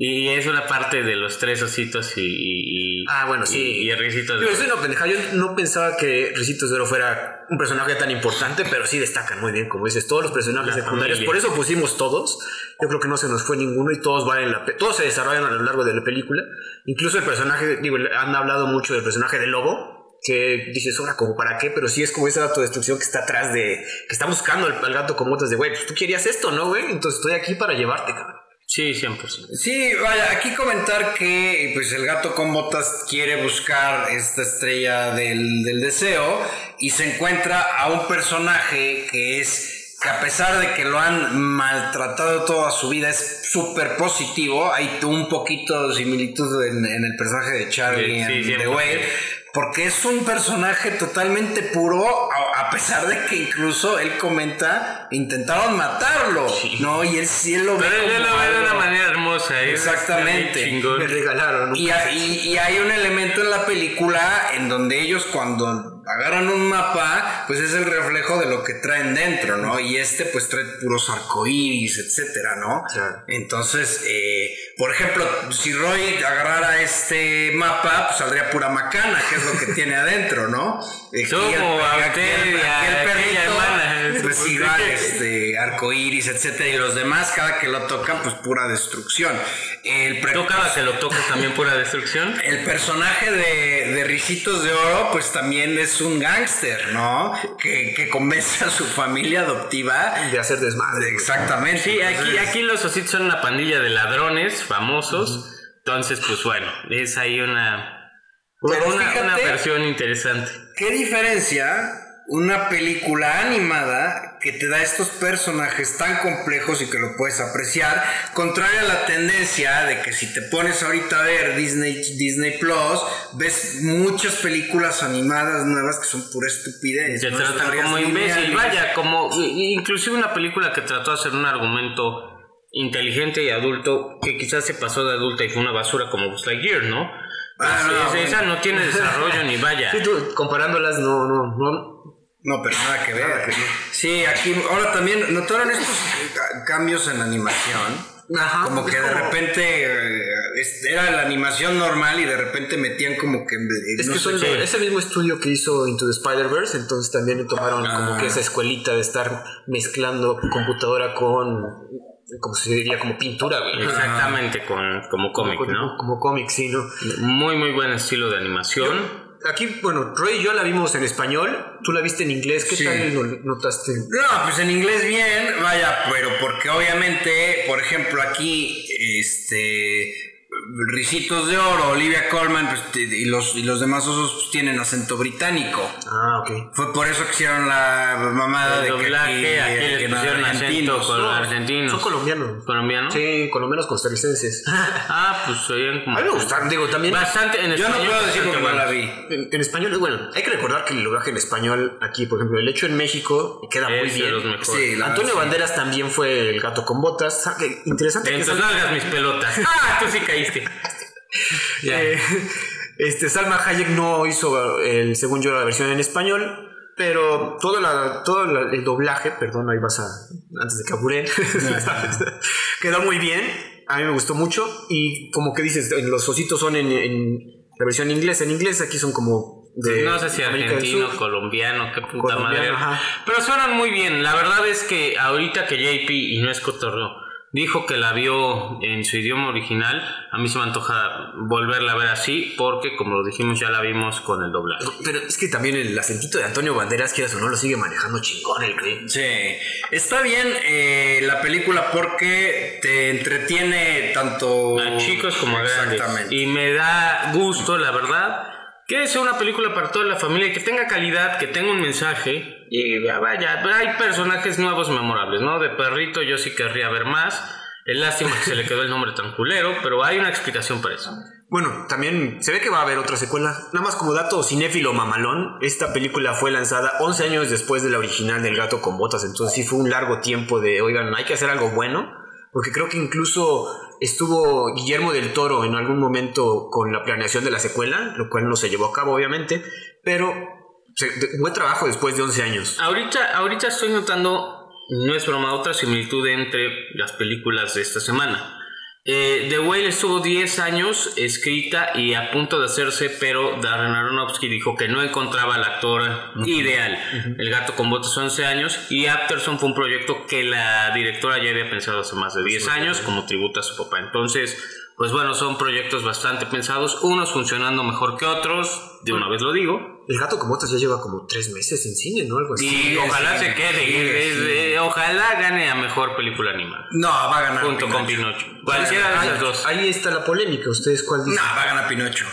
Y es una parte de los tres ositos y... y- y- Ah, bueno, sí. Y, y el risito de... Soy una pendeja. Yo no pensaba que Ricitos de Oro fuera un personaje tan importante, pero sí destacan muy bien, como dices, todos los personajes La secundarios. familia. Por eso pusimos todos. Yo creo que no se nos fue ninguno y todos valen la Todos se desarrollan a lo largo de la película. Incluso el personaje, digo, han hablado mucho del personaje de Lobo, que dices, ahora, como para qué, pero sí es como esa autodestrucción que está atrás de. que está buscando al, al gato como otras de, güey, pues tú querías esto, ¿no, güey? Entonces estoy aquí para llevarte, cabrón. Sí, 100%. Sí, vaya, aquí comentar que pues el gato con botas quiere buscar esta estrella del, del deseo y se encuentra a un personaje que es que a pesar de que lo han maltratado toda su vida es súper positivo, hay un poquito de similitud en, en el personaje de Charlie Sí, sí, en The 100%. Porque es un personaje totalmente puro, a, pesar de que incluso él comenta, intentaron matarlo, ¿no? Y él sí él lo ve Pero él lo ve de una manera hermosa. ¿eh? Exactamente. Me regalaron. y- y hay un elemento en la película en donde ellos cuando agarran un mapa, pues es el reflejo de lo que traen dentro, ¿no? Y este pues trae puros arcoíris, etcétera, ¿no? Claro. Entonces, eh, por ejemplo, si Roy agarrara este mapa, pues saldría pura macana, que es lo que tiene adentro, ¿no? Usted y aquella hermana. pues igual, este, arcoíris, etcétera, y los demás, cada que lo tocan, pues pura destrucción. El pre- ¿Tú cada que lo tocas también pura destrucción? el personaje de, de Ricitos de Oro, pues también es un gángster, ¿no? Que, que convence a su familia adoptiva. de hacer desmadre. Exactamente. Sí, aquí, Entonces, aquí los ositos son una pandilla de ladrones famosos. Entonces, pues bueno, es ahí una, Pero una, fíjate- una versión interesante. ¿Qué diferencia una película animada que te da estos personajes tan complejos y que lo puedes apreciar, contrario a la tendencia de que si te pones ahorita a ver Disney, Disney Plus, ves muchas películas animadas nuevas que son pura estupidez. Se ¿no? tratan como imbécil. lineales. Vaya, como inclusive una película que trató de hacer un argumento inteligente y adulto que quizás se pasó de adulta y fue una basura como Buzz Lightyear, ¿no? Ah, Es- no, es- bueno. Esa no tiene desarrollo ni vaya. Sí, tú, comparándolas, no, no, no. No, pero nada que ver. Nada. Sí, aquí, ahora también, ¿notaron estos ca- cambios en la animación? Ajá, como es que de como- repente eh, es- era la animación normal y de repente metían como que... eh, Es no que sé son qué. ese mismo estudio que hizo Into the Spider-Verse, entonces también tomaron como Ah. que esa escuelita de estar mezclando computadora con, como se diría, como pintura, güey. Exactamente, con, como cómic, Como- ¿no? Como cómic, sí, ¿no? Muy, muy buen estilo de animación. Aquí, bueno, Roy y yo la vimos en español, tú la viste en inglés, ¿qué Sí. tal lo notaste? No, pues en inglés bien, vaya, pero porque obviamente, por ejemplo, aquí, este, Ricitos de Oro, Olivia Colman pues, y, los, y los demás osos pues, tienen acento británico. Ah, ok. Fue por eso que hicieron la mamada El de doblaje, que aquí aquí, que pusieron acento argentinos. con No, argentinos. Son colombianos. ¿Colombiano? Sí, colombianos costarricenses. Ah, pues se oían como. A mí me gustan, digo, también. Bastante en Yo no español, puedo decir porque no la vi. En, en español, bueno, hay que recordar que el doblaje en español aquí, por ejemplo, el hecho en México queda muy Es bien. los mejores. Sí, la Antonio verdad, sí. Banderas también fue el gato con botas. Ah, Interesante Entonces no hagas mis pelotas. ¡Ah! Tú sí caíste. Eh, este, Salma Hayek no hizo, el, según yo, la versión en español. Pero todo, la, todo la- el doblaje, perdón, ahí vas a. Antes de que apuren, quedó muy bien. A mí me gustó mucho. Y como que dices, los ositos son en, en la versión inglés. En inglés aquí son como de. no sé si América argentino, colombiano, qué puta Colombiano, madre. ajá. Pero suenan muy bien. La verdad es que ahorita que JP, y no es cotorreo, dijo que la vio en su idioma original, a mí se me antoja volverla a ver así, porque como lo dijimos, ya la vimos con el doblaje. Pero es que también el acentito de Antonio Banderas, quieras o no, lo sigue manejando chingón el güey. Sí, está bien eh, la película porque te entretiene tanto a chicos como a grandes. Exactamente. Y me da gusto, la verdad, que sea una película para toda la familia, que tenga calidad, que tenga un mensaje. Y vaya, hay personajes nuevos memorables, ¿no? De perrito yo sí querría ver más. Es lástima que se le quedó el nombre tan culero, pero hay una explicación para eso. Bueno, también se ve que va a haber otra secuela. Nada más como dato cinéfilo mamalón, esta película fue lanzada 11 años después de la original del gato con botas, entonces sí fue un largo tiempo de, oigan, hay que hacer algo bueno, porque creo que incluso estuvo Guillermo del Toro en algún momento con la planeación de la secuela, lo cual no se llevó a cabo obviamente, pero buen trabajo después de 11 años. Ahorita, ahorita estoy notando, no es broma, otra similitud entre las películas de esta semana. Eh, The Whale estuvo 10 años escrita y a punto de hacerse, pero Darren Aronofsky dijo que no encontraba al actor ideal. El gato con botas 11 años y Afterson fue un proyecto que la directora ya había pensado hace más de 10 años como tributo a su papá. Entonces, pues bueno, son proyectos bastante pensados, unos funcionando mejor que otros, de una vez lo digo. El gato con botas ya lleva como 3 meses en cine, ¿no? Algo así. Y ojalá sí, se quede. sí, es- sí. eh, ojalá gane a mejor película animada. No, va a ganar Junto con Pinocho. Cualquiera de esas dos. Ahí está la polémica, ¿ustedes cuál No, dicen? va a ganar Pinocho.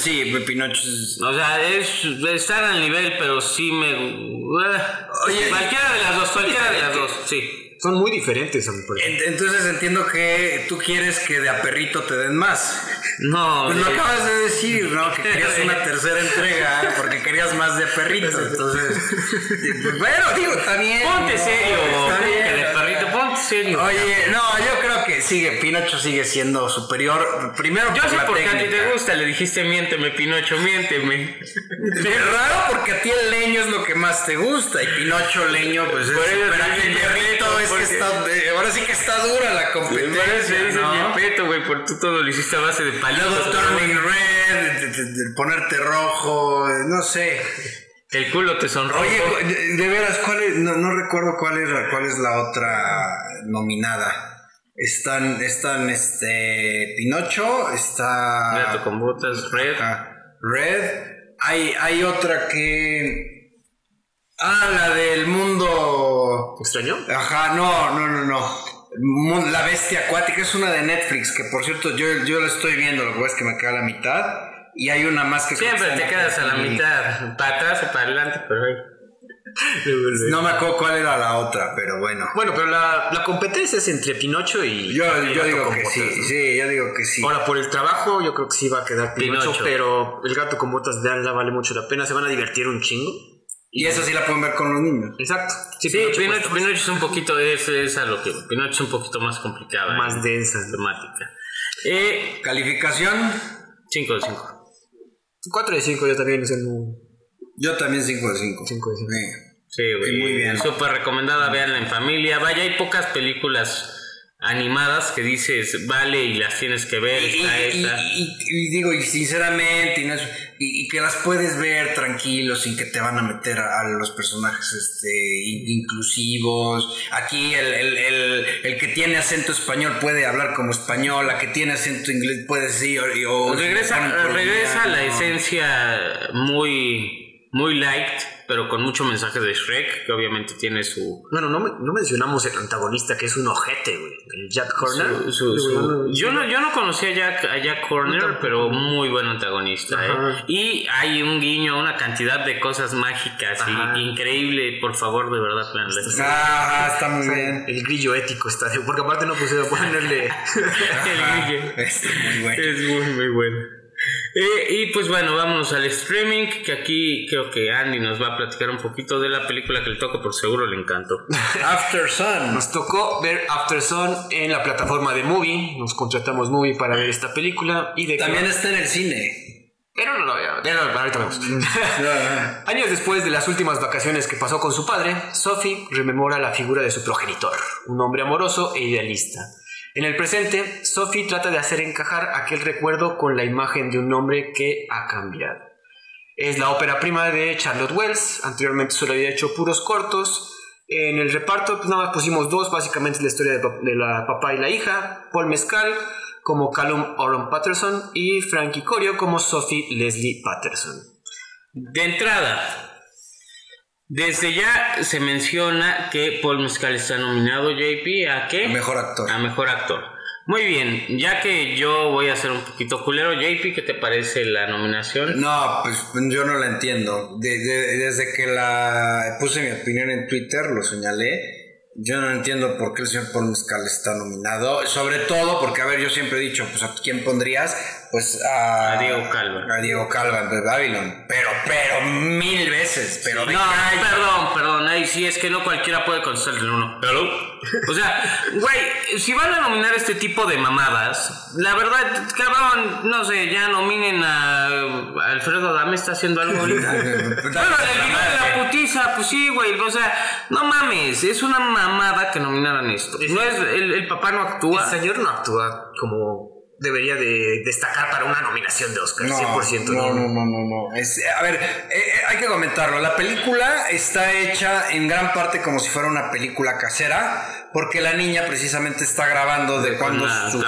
Sí, Pinocho es... O sea, es estar al nivel, pero sí me. Oye, cualquiera de las dos, cualquiera de las dos, sí. Son muy diferentes a mi parecer. En- Entonces entiendo que tú quieres que de a perrito te den más. No, Pues lo eh, acabas de decir, ¿no? Que querías una tercera entrega porque querías más de perrito. Entonces, pues, bueno, digo, está bien. ponte ¿no? serio, Está bien. Serio. Oye, no, yo creo que sigue, Pinocho sigue siendo superior. Primero Yo por sé la por qué a ti técnica. te gusta, le dijiste miénteme, Pinocho, miénteme. Es raro porque a ti el leño es lo que más te gusta y Pinocho leño pues es Por Yepeto, es que porque- está eh, ahora sí que está dura la Por eso competencia se dice ¿no? Yepeto, güey, por tú todo lo hiciste a base de Luego palitos. turning red, de, de- de ponerte rojo, no sé. El culo te sonrojo. Oye, de, veras, ¿cuál es? No, no recuerdo cuál es, cuál es la otra nominada. Están, están, este, Pinocho, está... Gato con botas, red. Red. Hay, hay otra que. Ah, la del mundo. ¿Extraño? Ajá, no, no, no, no. La bestia acuática es una de Netflix, que por cierto yo, yo la estoy viendo, lo que pasa es que me queda la mitad. Y hay una más que. Siempre te quedas a la mitad, para atrás o para adelante, pero ahí. No me acuerdo cuál era la otra, pero bueno. Bueno, pero la, la competencia es entre Pinocho y. Yo, y yo digo que Botas, sí, ¿no? sí, yo digo que sí. Ahora, por el trabajo, yo creo que sí va a quedar Pinocho, Pinocho. pero el gato con botas de Ala vale mucho la pena. Se van a divertir un chingo. Y esa sí la pueden ver con los niños. Exacto. Sí, Pinocho Pinocho, es un poquito, es, es a lo que. Pinocho es un poquito más complicada. más en densa. temática. Eh, Calificación, 5 de 5. 4 de 5 yo también es el yo también 5 de 5. 5 de 5. Sí, güey. muy bien. Súper recomendada, veanla en familia. Vaya, hay pocas películas animadas que dices, vale, y las tienes que ver. y, Está y- esta. y- y digo, y sinceramente, y, no es- y- y que las puedes ver tranquilos sin que te van a meter a, a los personajes este, in- inclusivos. Aquí el, el- el- el que tiene acento español puede hablar como español, la que tiene acento inglés puede sí. O, o- Regresa, regresa a la esencia muy, muy light pero con mucho mensaje de Shrek, que obviamente tiene su... Bueno, no, no mencionamos el antagonista, que es un ojete, güey. El Jack Horner. su- su- yo, no, yo no conocía a Jack, a Jack Horner, pero muy buen antagonista. ¿eh? Y hay un guiño, una cantidad de cosas mágicas y increíble. Por favor, de verdad, planla. Ah, está muy bien. El grillo ético está. Porque aparte no pusieron ponerle... El guiño. Está muy bueno. Es muy, muy bueno. Eh, y pues bueno, vámonos al streaming, que aquí creo que Andy nos va a platicar un poquito de la película que le toca, por seguro le encantó. After Sun. Nos tocó ver After Sun en la plataforma de Movie. Nos contratamos Movie para ver esta película. Y de También está en el cine. Pero no lo veo. Ya no, ahorita vemos. Años después de las últimas vacaciones que pasó con su padre, Sophie rememora la figura de su progenitor, un hombre amoroso e idealista. En el presente, Sophie trata de hacer encajar aquel recuerdo con la imagen de un hombre que ha cambiado. Es la ópera prima de Charlotte Wells, anteriormente solo había hecho puros cortos. En el reparto pues nada más pusimos dos, básicamente la historia de, la papá y la hija, Paul Mescal como Callum Oron Patterson y Frankie Corio como Sophie Leslie Patterson. De entrada, desde ya se menciona que Paul Mescal está nominado, JP, ¿a qué? Mejor actor. A mejor actor. Muy bien, ya que yo voy a ser un poquito culero, JP, ¿qué te parece la nominación? No, pues yo no la entiendo. De- de- desde que la puse mi opinión en Twitter, lo señalé. Yo no entiendo por qué el señor Paul Mescal está nominado. Sobre todo porque, a ver, yo siempre he dicho, pues a quién pondrías, pues a, A Diego Calva. A Diego Calva de Babylon. Pero, pero mil veces. Pero No, hay- perdón, perdón, ahí sí es que no cualquiera puede contestar el uno. Hello. O sea, güey, si van a nominar este tipo de mamadas, la verdad, cabrón, no sé, ya nominen a a Alfredo Adame, está haciendo algo ahorita. bueno, el video de la putiza, pues sí, güey, o sea, no mames, es una mamada que nominaran esto. No es, el, el papá no actúa. El señor no actúa como debería de destacar para una nominación de Oscar, 100%. No, no, no, no, no. Es- a ver, eh, eh, hay que comentarlo. La película está hecha en gran parte como si fuera una película casera, porque la niña precisamente está grabando de cuando, su-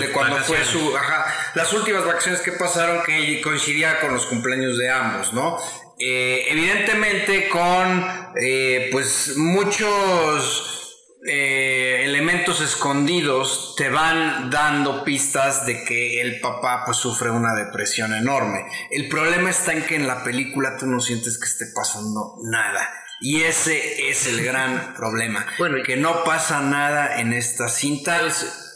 de cuando fue su, ajá, las últimas vacaciones que pasaron que coincidía con los cumpleaños de ambos, ¿no? Eh, evidentemente con, eh, pues, muchos eh, elementos escondidos te van dando pistas de que el papá pues sufre una depresión enorme. El problema está en que en la película tú no sientes que esté pasando nada. Y ese es el gran problema. Bueno, que no pasa nada en esta cinta.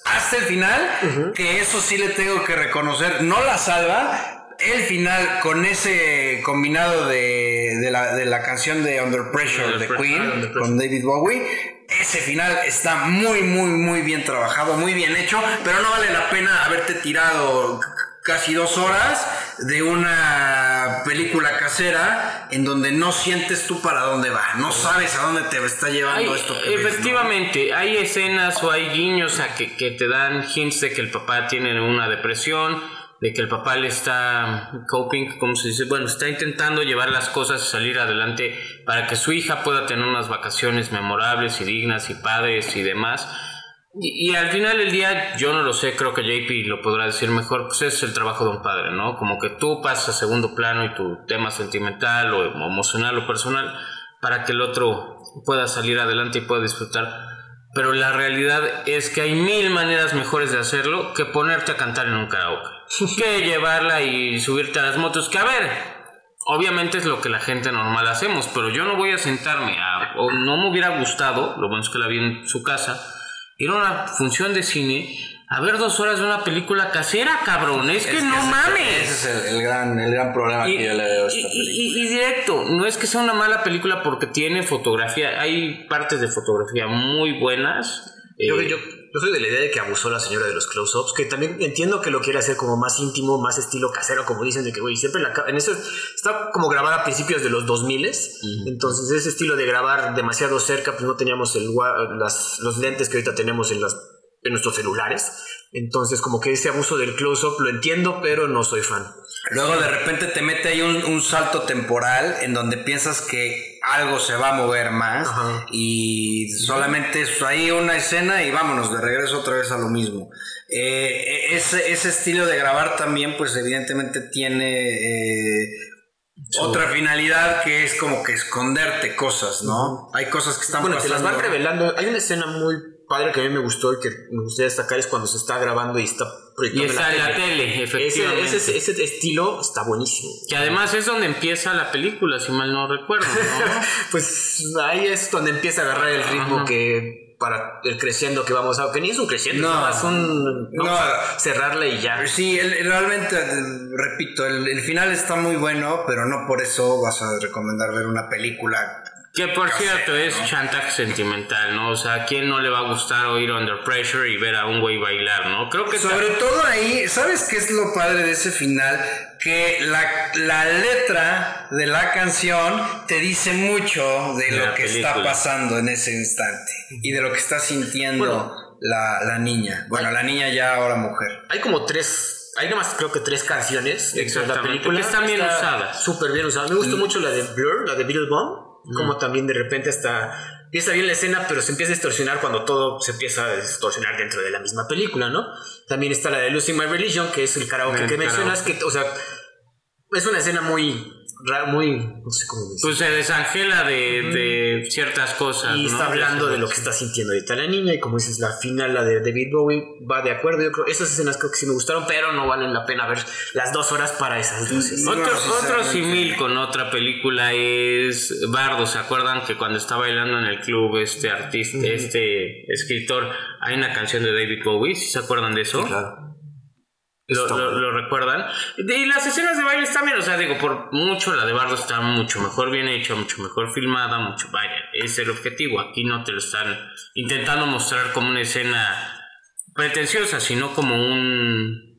Hasta el final, que eso sí le tengo que reconocer, no la salva. El final con ese combinado de, de la, de la canción de Under Pressure Under de Queen Pressure. con David Bowie. Ese final está muy, muy, muy bien trabajado, muy bien hecho, pero no vale la pena haberte tirado casi dos horas de una película casera en donde no sientes tú para dónde va, no sabes a dónde te está llevando Hay- esto. que ves, ¿no? efectivamente, hay escenas o hay guiños a que, que te dan hints de que el papá tiene una depresión, de que el papá le está coping, como se dice, bueno, está intentando llevar las cosas y salir adelante para que su hija pueda tener unas vacaciones memorables y dignas y padres y demás. Y, al final del día, yo no lo sé, creo que JP lo podrá decir mejor, pues es el trabajo de un padre, ¿no? Como que tú pasas a segundo plano y tu tema sentimental o emocional o personal para que el otro pueda salir adelante y pueda disfrutar. Pero la realidad es que hay mil maneras mejores de hacerlo que ponerte a cantar en un karaoke. que llevarla y subirte a las motos. Que a ver, obviamente es lo que la gente normal hacemos, pero yo no voy a sentarme a... O no me hubiera gustado, lo bueno es que la vi en su casa, ir a una función de cine a ver dos horas de una película casera, cabrón. Es, que no ese- mames. Ese es el, el gran, el gran problema Y, que yo le veo a esta y- película. y- y directo, no es que sea una mala película porque tiene fotografía, hay partes de fotografía muy buenas. Yo, eh, yo, yo soy de la idea de que abusó la señora de los close-ups, que también entiendo que lo quiere hacer como más íntimo, más estilo casero, como dicen, de que, güey, siempre la, en eso está como grabada a principios de los 2000 entonces ese estilo de grabar demasiado cerca, pues no teníamos el, las, los lentes que ahorita tenemos en, las, en nuestros celulares, entonces como que ese abuso del close-up lo entiendo, pero no soy fan. Luego de repente te mete ahí un, un salto temporal en donde piensas que algo se va a mover más Ajá. y solamente es ahí una escena y vámonos de regreso otra vez a lo mismo. Eh, ese, ese estilo de grabar también pues evidentemente tiene eh, otra finalidad que es como que esconderte cosas, ¿no? Hay cosas que están Bueno, te las van pasando. revelando. Hay una escena muy padre que a mí me gustó y que me gustaría destacar es cuando se está grabando y está Y proyectando está en la tele, Ese, efectivamente. ese, ese estilo está buenísimo. Que además es donde empieza la película, si mal no recuerdo, ¿no? Pues ahí es donde empieza a agarrar el ritmo Ajá. que para el creciendo que vamos a que ni es un creciendo, No. es un No. cerrarle y ya. Sí, el- el- realmente, repito, el, el final está muy bueno, pero no por eso vas a recomendar ver una película. Que por cierto es chantaje sentimental, ¿no? O sea, ¿a quién no le va a gustar oír Under Pressure y ver a un güey bailar, ¿no? Creo que Sobre todo ahí, ¿sabes qué es lo padre de ese final? Que la, la letra de la canción te dice mucho de, De lo que está pasando en ese instante y de lo que está sintiendo Bueno. la, la niña. Bueno, la niña ya ahora mujer. Hay como tres, hay nada más creo que tres canciones de la película. que están bien Está usadas. Súper bien usadas. Me gustó mucho la de Blur, la de Beetle Como también de repente hasta empieza bien la escena, pero se empieza a distorsionar cuando todo se empieza a distorsionar dentro de la misma película, ¿no? También está la de Losing My Religion, que es el karaoke El que mencionas, que, o sea, es una escena muy, muy, no sé cómo decir. pues se desangela de, de ciertas cosas. y ¿no? está hablando de lo que está sintiendo ahorita la niña y como dices la final la de David Bowie va de acuerdo yo creo esas escenas creo que sí me gustaron pero no valen la pena ver las dos horas para esas dos escenas. Otro, No, otro simil con otra película es Bardo. ¿Se acuerdan que cuando está bailando en el club este artista, este escritor, hay una canción de David Bowie? ¿Sí ¿Se acuerdan de eso? ¿Lo, Está lo- bueno. lo recuerdan? Y las escenas de baile bien, o sea, digo, por mucho la de Bardo está mucho mejor bien hecha, mucho mejor filmada, mucho, vaya, es el objetivo. Aquí no te lo están intentando mostrar como una escena pretenciosa, sino como un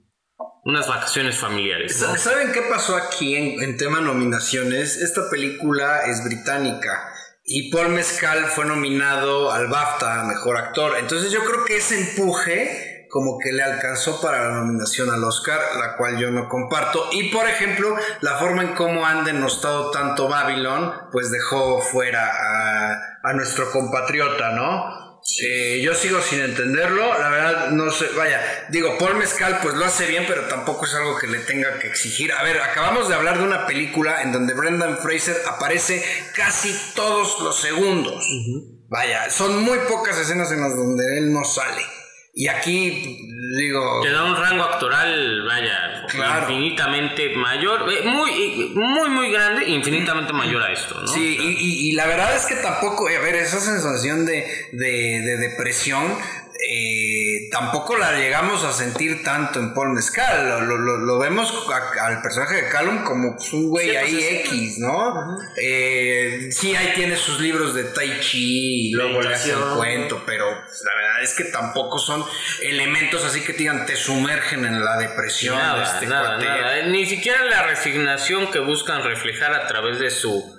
unas vacaciones familiares. ¿no? ¿Saben qué pasó aquí en, en tema nominaciones? Esta película es británica y Paul Mescal fue nominado al BAFTA Mejor Actor. Entonces yo creo que ese empuje como que le alcanzó para la nominación al Oscar, la cual yo no comparto. Y por ejemplo, la forma en cómo han denostado tanto Babylon, pues dejó fuera a, a nuestro compatriota, ¿no? Eh, yo sigo sin entenderlo, la verdad no sé, vaya, digo, Paul Mezcal pues lo hace bien, pero tampoco es algo que le tenga que exigir. A ver, acabamos de hablar de una película en donde Brendan Fraser aparece casi todos los segundos. Vaya, son muy pocas escenas en las donde él no sale. Y aquí, digo... Te da un rango actoral, vaya, Claro. infinitamente mayor, eh, muy, muy, muy grande, infinitamente mayor a esto, ¿no? Sí, y, y- y la verdad es que tampoco, a ver, esa sensación de, de- de depresión, eh, tampoco la llegamos a sentir tanto en Paul Mezcal. Lo, lo- lo- lo vemos a- al personaje de Callum como pues, un güey Sí, pues, ahí X, ¿no? Eh, sí, ahí tiene sus libros de Tai Chi y luego le hace el cuento, pero pues, la verdad es que tampoco son elementos así que te digan, te sumergen en la depresión de Nada, este nada, Ni siquiera la resignación que buscan reflejar a través de su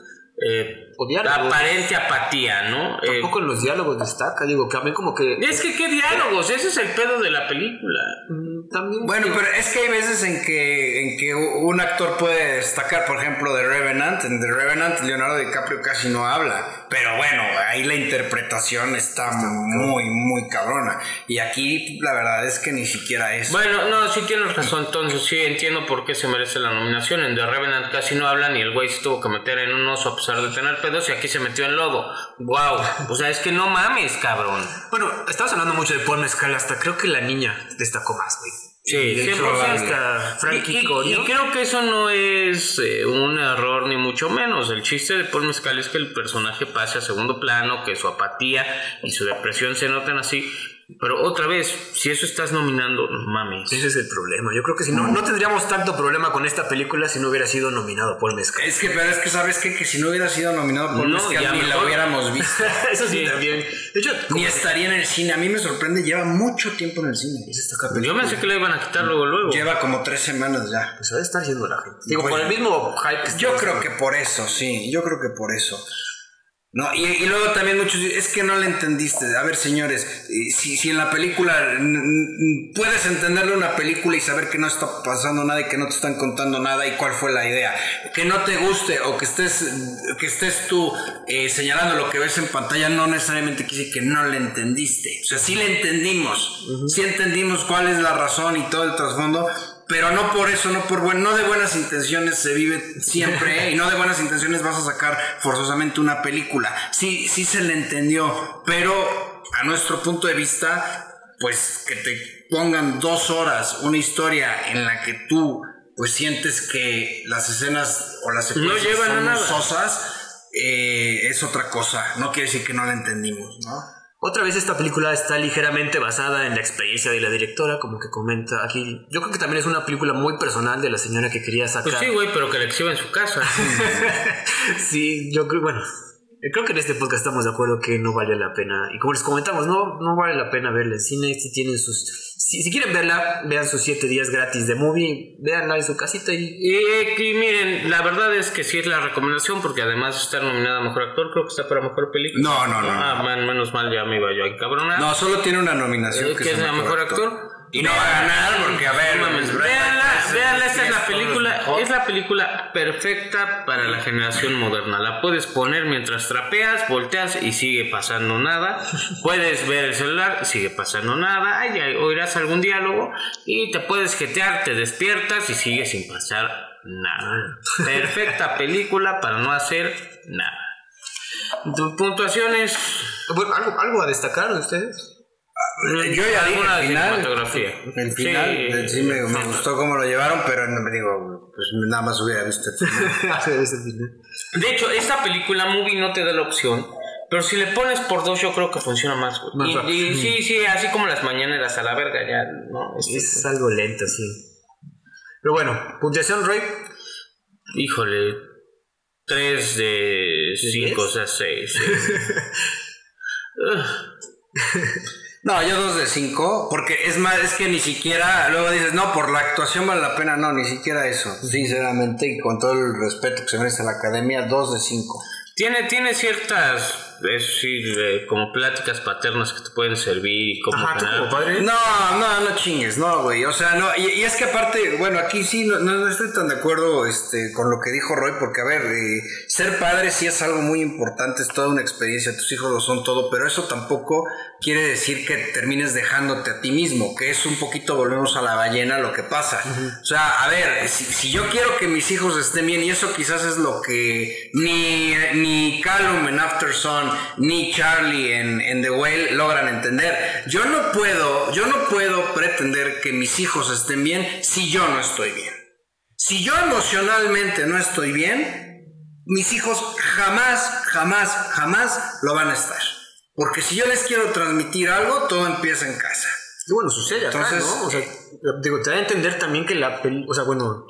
eh, O diálogos. aparente apatía, ¿no? Eh, Tampoco en los diálogos destaca, digo, que a mí como que... es que qué diálogos, ese es el pedo de la película. Mm, También... Bueno, pero es que hay veces en que, en que un actor puede destacar, por ejemplo, de Revenant. En The Revenant, Leonardo DiCaprio casi no habla. Pero bueno, ahí la interpretación está muy, muy cabrona. Y aquí la verdad es que ni siquiera es. Bueno, no, sí tienes razón, entonces sí entiendo por qué se merece la nominación. En The Revenant casi no hablan y el güey se tuvo que meter en un oso a pesar de tener pedos y aquí se metió en lodo. Wow, o sea, es que no mames, cabrón. Bueno, estabas hablando mucho de Paul Mezcal, hasta creo que la niña destacó más, güey. Sí, de hecho, 100%. hasta Frankie y, y- Corio. y creo que eso no es eh, un error ni mucho menos. El chiste de Paul Mezcal es que el personaje pase a segundo plano, que su apatía y su depresión se noten así. Pero otra vez, si eso estás nominando, no mames. Ese es el problema. Yo creo que si no, no tendríamos tanto problema con esta película si no hubiera sido nominado Paul Mezcal. Es que, pero es que sabes qué? que si no hubiera sido nominado por No, Mezcal, ya ni la hubiéramos visto. Eso sí, Sí. también. De hecho, ni estaría en el cine. A mí me sorprende, lleva mucho tiempo en el cine. Yo pensé que la iban a quitar luego, luego. Lleva como tres semanas ya. pues ha de estar yendo la gente. Digo, Pues- con el mismo hype que Yo creo que por eso, sí, yo creo que por eso. No, y, y luego también muchos dicen, es que no le entendiste. A ver, señores, eh, si, si en la película puedes entenderle una película y saber que no está pasando nada y que no te están contando nada y cuál fue la idea. Que no te guste o que estés, que estés tú eh, señalando lo que ves en pantalla, no necesariamente quiere decir que no le entendiste. O sea, sí le entendimos, sí entendimos cuál es la razón y todo el trasfondo, pero no por eso, no por buen, no de buenas intenciones se vive siempre, ¿eh? y no de buenas intenciones vas a sacar forzosamente una película. Sí, sí se le entendió, pero a nuestro punto de vista, pues que te pongan dos horas una historia en la que tú pues sientes que las escenas o las secuencias llevan a son nada. sosas, eh, es otra cosa. No quiere decir que no la entendimos, ¿no? Otra vez esta película está ligeramente basada en la experiencia de la directora, como que comenta aquí. Yo creo que también es una película muy personal de la señora que quería sacar. Pues sí, güey, pero que la exhiba en su casa. sí, yo creo, bueno, creo que en este podcast estamos de acuerdo que no vale la pena. Y como les comentamos, no, no vale la pena verla en cine. Si tienen sus. Si, si quieren verla, vean sus 7 días gratis de movie, véanla en su casita y. Y, y miren, la verdad es que sí es la recomendación, porque además de estar nominada a mejor actor, creo que está para mejor película. No, no, no, Ah, man- menos mal ya me iba yo a encabronar. No, solo tiene una nominación. Eh, que es la mejor actor. Y no va a ganar porque, a ver, mames, véanla, es- véanla, esta es la película, es la película perfecta para la generación moderna. La puedes poner mientras trapeas, volteas y sigue pasando nada. Puedes ver el celular, sigue pasando nada. Ay, ay, oirás algún diálogo y te puedes jetear, te despiertas y sigue sin pasar nada. Perfecta película para no hacer nada. Tu- Puntuaciones. Bueno, ¿algo, algo a destacar de ustedes? Yo ya dije el final. El final, Sí. eh, sí, me, me gustó cómo lo llevaron, pero no me digo, pues nada más hubiera visto el final. Es el final. De hecho, esta película movie no te da la opción. Pero si le pones por dos, yo creo que funciona más. Más Y- y, sí, sí, así como las mañaneras a la verga, ya, ¿no? Este, Es algo lento, sí. Pero bueno, puntuación, Roy. Híjole, 3 de 5, o sea, 6. No, yo dos de cinco, porque es más, es que ni siquiera, luego dices, no, por la actuación vale la pena, no, ni siquiera eso, sinceramente, y con todo el respeto que se merece la academia, dos de cinco. Tiene, tiene ciertas, es decir, eh, como pláticas paternas que te pueden servir y como Ajá, tú ganar. como padre. No, no, no chingues, no, güey. O sea, no, y, y es que aparte, bueno, aquí sí no, no- no estoy tan de acuerdo este, con lo que dijo Roy, porque a ver, eh, ser padre sí es algo muy importante, es toda una experiencia, tus hijos lo son todo, pero eso tampoco quiere decir que termines dejándote a ti mismo, que es un poquito, volvemos a la ballena, lo que pasa. O sea, a ver, si, si yo quiero que mis hijos estén bien, y eso quizás es lo que ni, ni Callum en After Sun, ni Charlie en, en The Whale logran entender. Yo no puedo, yo no puedo pretender que mis hijos estén bien si yo no estoy bien. Si yo emocionalmente no estoy bien, mis hijos jamás, jamás, jamás lo van a estar. Porque si yo les quiero transmitir algo, todo empieza en casa. Y bueno, sucede acá, Entonces, ¿no? O sea, digo, te da a entender también que la peli, o sea, bueno,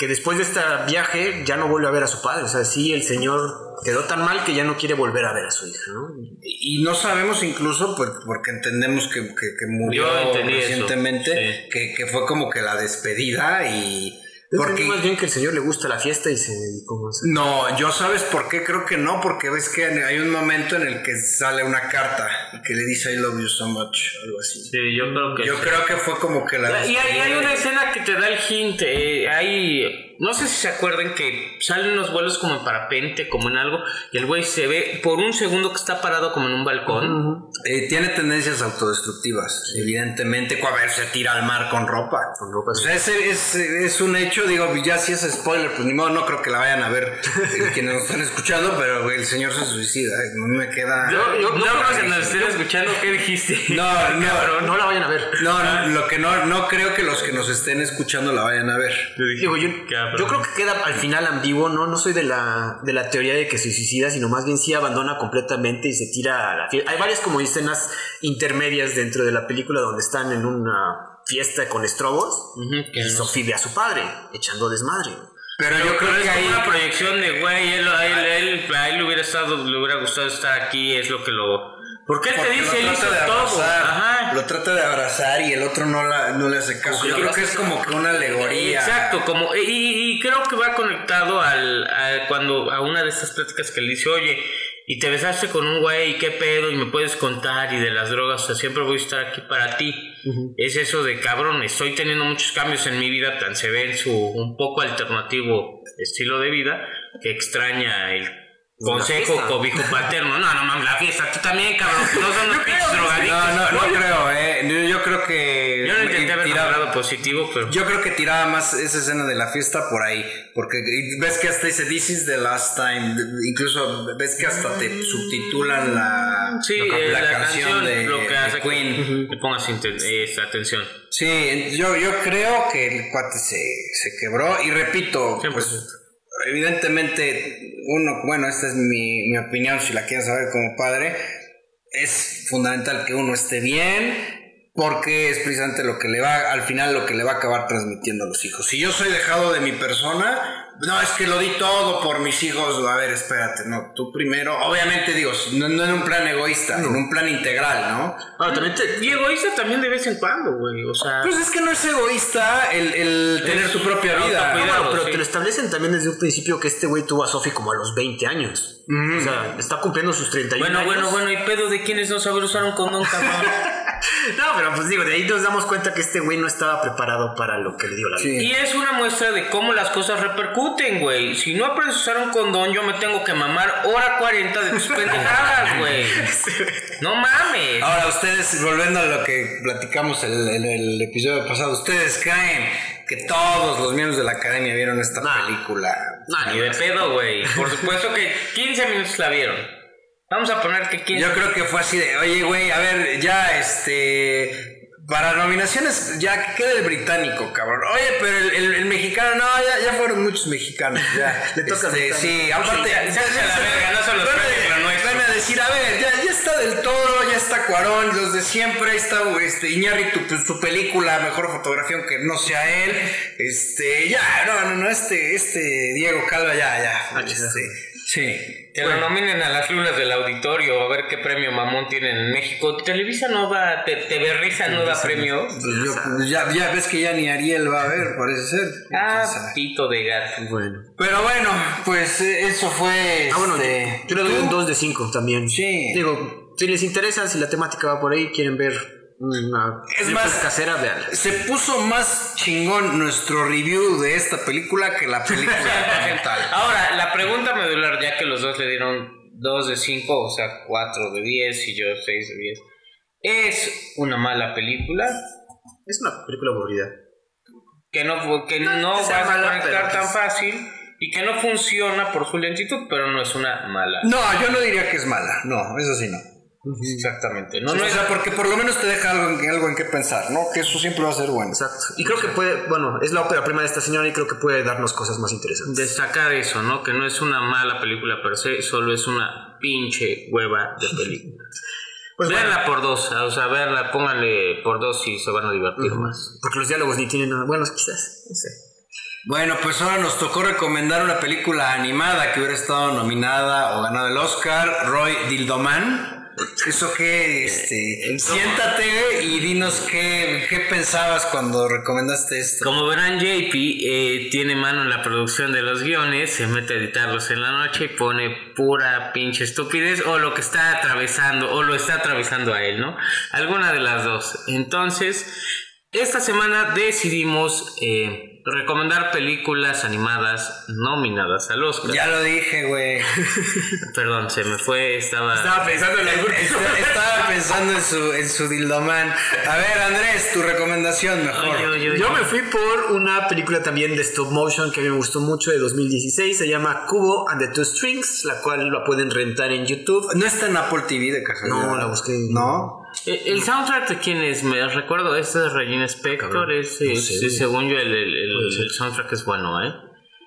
que después de este viaje ya no vuelve a ver a su padre. O sea, sí, el señor quedó tan mal que ya no quiere volver a ver a su hija, ¿no? Y no sabemos incluso, pues, porque entendemos que, que- que murió eso, recientemente, sí. que, que fue como que la despedida y... Porque Porque, más bien que el señor le gusta la fiesta y se dedicó más. no, yo sabes por qué creo que no, porque ves que hay un momento en el que sale una carta y que le dice I love you so much, algo así. Sí, yo creo que Yo sí. creo que fue como que la... Y hay, hay una escena que te da el hint. eh, hay. No sé si se acuerdan que salen unos vuelos como en parapente, como en algo, y el güey se ve por un segundo que está parado como en un balcón. Eh, tiene tendencias autodestructivas, evidentemente. A ver, se tira al mar con ropa. Con ropa, O sea, ese es, es un hecho, digo, ya si es spoiler, pues ni modo, no creo que la vayan a ver eh, quienes nos están escuchando, pero güey, el señor se suicida. eh, No me queda. Yo, yo, no no, creo que escuchando. ¿Qué dijiste? No, no, Pero no la vayan a ver. no, no, lo que no, no creo que los que nos estén escuchando la vayan a ver. Digo, yo, yo creo que queda al final ambiguo, ¿no? No soy de la, de la teoría de que se suicida, sino más bien sí abandona completamente y se tira a la fiesta. Hay varias como escenas intermedias dentro de la película donde están en una fiesta con estrobos que y Sophie ve a su padre echando desmadre. Pero yo creo es que ahí. una proyección de, güey, él, a él, él- a él le hubiera estado, le hubiera gustado estar aquí, es lo que lo... Porque él te dice, él hizo todo. Ajá. lo trata de abrazar y el otro no, la, no le hace caso. Yo creo que es como que una alegoría. Exacto, como y, y- y creo que va conectado al a cuando a una de estas pláticas que le dice, oye, y te besaste con un güey, ¿qué pedo? Y me puedes contar y de las drogas, o sea, siempre voy a estar aquí para ti. Es eso de cabrón, estoy teniendo muchos cambios en mi vida, tan se ve en su un poco alternativo estilo de vida, que extraña el Consejo cobijo paterno. No, no mames, la fiesta. Tú también, cabrón. No son los pinches drogadictos. No, no, no creo, eh. Yo- Yo creo que. Yo no intenté ver tiraba- nada positivo, pero. Yo creo que tiraba más esa escena de la fiesta por ahí. Porque ves que hasta dice This is the last time. Incluso ves que hasta te subtitulan la, Sí, la, eh, la la, canción, de, lo que de hace Queen. que le pongas inten- esta atención. Sí, yo, yo creo que el cuate se, se quebró. Y repito, 100%. pues evidentemente, uno, bueno, esta es mi, mi opinión, si la quieren saber como padre, es fundamental que uno esté bien. Porque es precisamente lo que le va, al final lo que le va a acabar transmitiendo a los hijos. Si yo soy dejado de mi persona, no, es que lo di todo por mis hijos. A ver, espérate, no, tú primero, obviamente digo, no, no en un plan egoísta, en un plan integral, ¿no? Ahora, también te, Y egoísta también de vez en cuando, güey. O sea. Pues es que no es egoísta el, el tener Es tu propia vida. Bueno, pero sí. te lo establecen también desde un principio que este güey tuvo a Sophie como a los 20 años. O sea, está cumpliendo sus 31 Bueno, años. bueno, bueno, y pedo de quienes no saben usar un condón, cabrón. No, pero pues digo, de ahí nos damos cuenta que este güey no estaba preparado para lo que le dio la vida. Sí. Y es una muestra de cómo las cosas repercuten, güey. Si no aprendes a usar un condón, yo me tengo que mamar hora 40 de tus pendejadas, güey. No mames. Ahora, ustedes, volviendo a lo que platicamos el, el- el episodio pasado, ¿ustedes creen que todos los miembros de la academia vieron esta Nah. película? No, ni de pedo, güey. Por supuesto que 15 minutos la vieron. Vamos a poner que 15 Yo creo que fue así de, oye, güey, a ver, ya, este... Para nominaciones, ya que quede el británico, cabrón. Oye, pero el, el- el mexicano, no, ya, ya fueron muchos mexicanos. Ya. Le toca Este, sí, aparte. Sí, se hace la verga, no son los van a- premios, lo nuestro. Van a decir, a ver, ya, ya está del toro, ya está Cuarón, los de siempre, ahí está este, Iñárritu, pues su película, mejor fotografía, aunque no sea él. Este, ya, no, no, no, este, este Diego Calva, ya, ya. Ah, este, sí. Que lo nominen a las lunas del auditorio a ver qué premio mamón tienen en México. Televisa no da, te, te Risa no da premio. Pues yo- pues ya, ya ves que ya ni Ariel va a ver, parece ser. Ah, sabe. pito de gato. Bueno. Pero bueno, pues eh, eso fue. Ah, bueno, este, yo le doy ¿tú? un 2 de 5 también. Sí. Digo, si les interesa, si la temática va por ahí, quieren ver Es más, casera, vean. Se puso más chingón nuestro review de esta película que la película tal. Ahora, la pregunta medular, ya que los dos le dieron 2 de 5, o sea, 4 de 10 y yo 6 de 10. ¿Es una mala película? Es una película aburrida. Que no, que no, vas a conectar tan pues- fácil y que no funciona por su lentitud, pero no es una mala. No, yo no diría que es mala. No, eso sí no. Exactamente. No, No, no o es sea, porque por lo menos te deja algo en, algo en qué pensar, ¿no? Que eso siempre va a ser bueno. Exacto. Y creo que puede, bueno, es la ópera prima de esta señora y creo que puede darnos cosas más interesantes. destacar eso, ¿no? Que no es una mala película per se, solo es una pinche hueva de película. Pues Veanla por dos, o sea, verla, pónganle por dos y se van a divertir más. Porque los diálogos ni tienen nada. Bueno, quizás. No sé. Bueno, pues ahora nos tocó recomendar una película animada que hubiera estado nominada o ganado el Oscar, Roy Dildoman. Eso que, este, siéntate y dinos qué, qué pensabas cuando recomendaste esto. Como verán, JP eh, tiene mano en la producción de los guiones, se mete a editarlos en la noche y pone pura pinche estupidez o lo que está atravesando o lo está atravesando a él, ¿no? Alguna de las dos. Entonces, esta semana decidimos eh, recomendar películas animadas nominadas al Oscar. Ya lo dije, güey. Perdón, se me fue, estaba... Estaba pensando en la Estaba estaba pensando en su, en su Dildoman. A ver, Andrés, tu recomendación mejor. Yo me fui por una película también de stop motion que a mí me gustó mucho de 2016. Se llama Cubo and the Two Strings, la cual la pueden rentar en YouTube. ¿No está en Apple TV de casualidad? No, la busqué. ¿No? Eh, ¿El soundtrack de quién es? Me recuerdo, este de Regina Spector, es, no es- sé. es- según yo el, el- el- el soundtrack es bueno, ¿eh?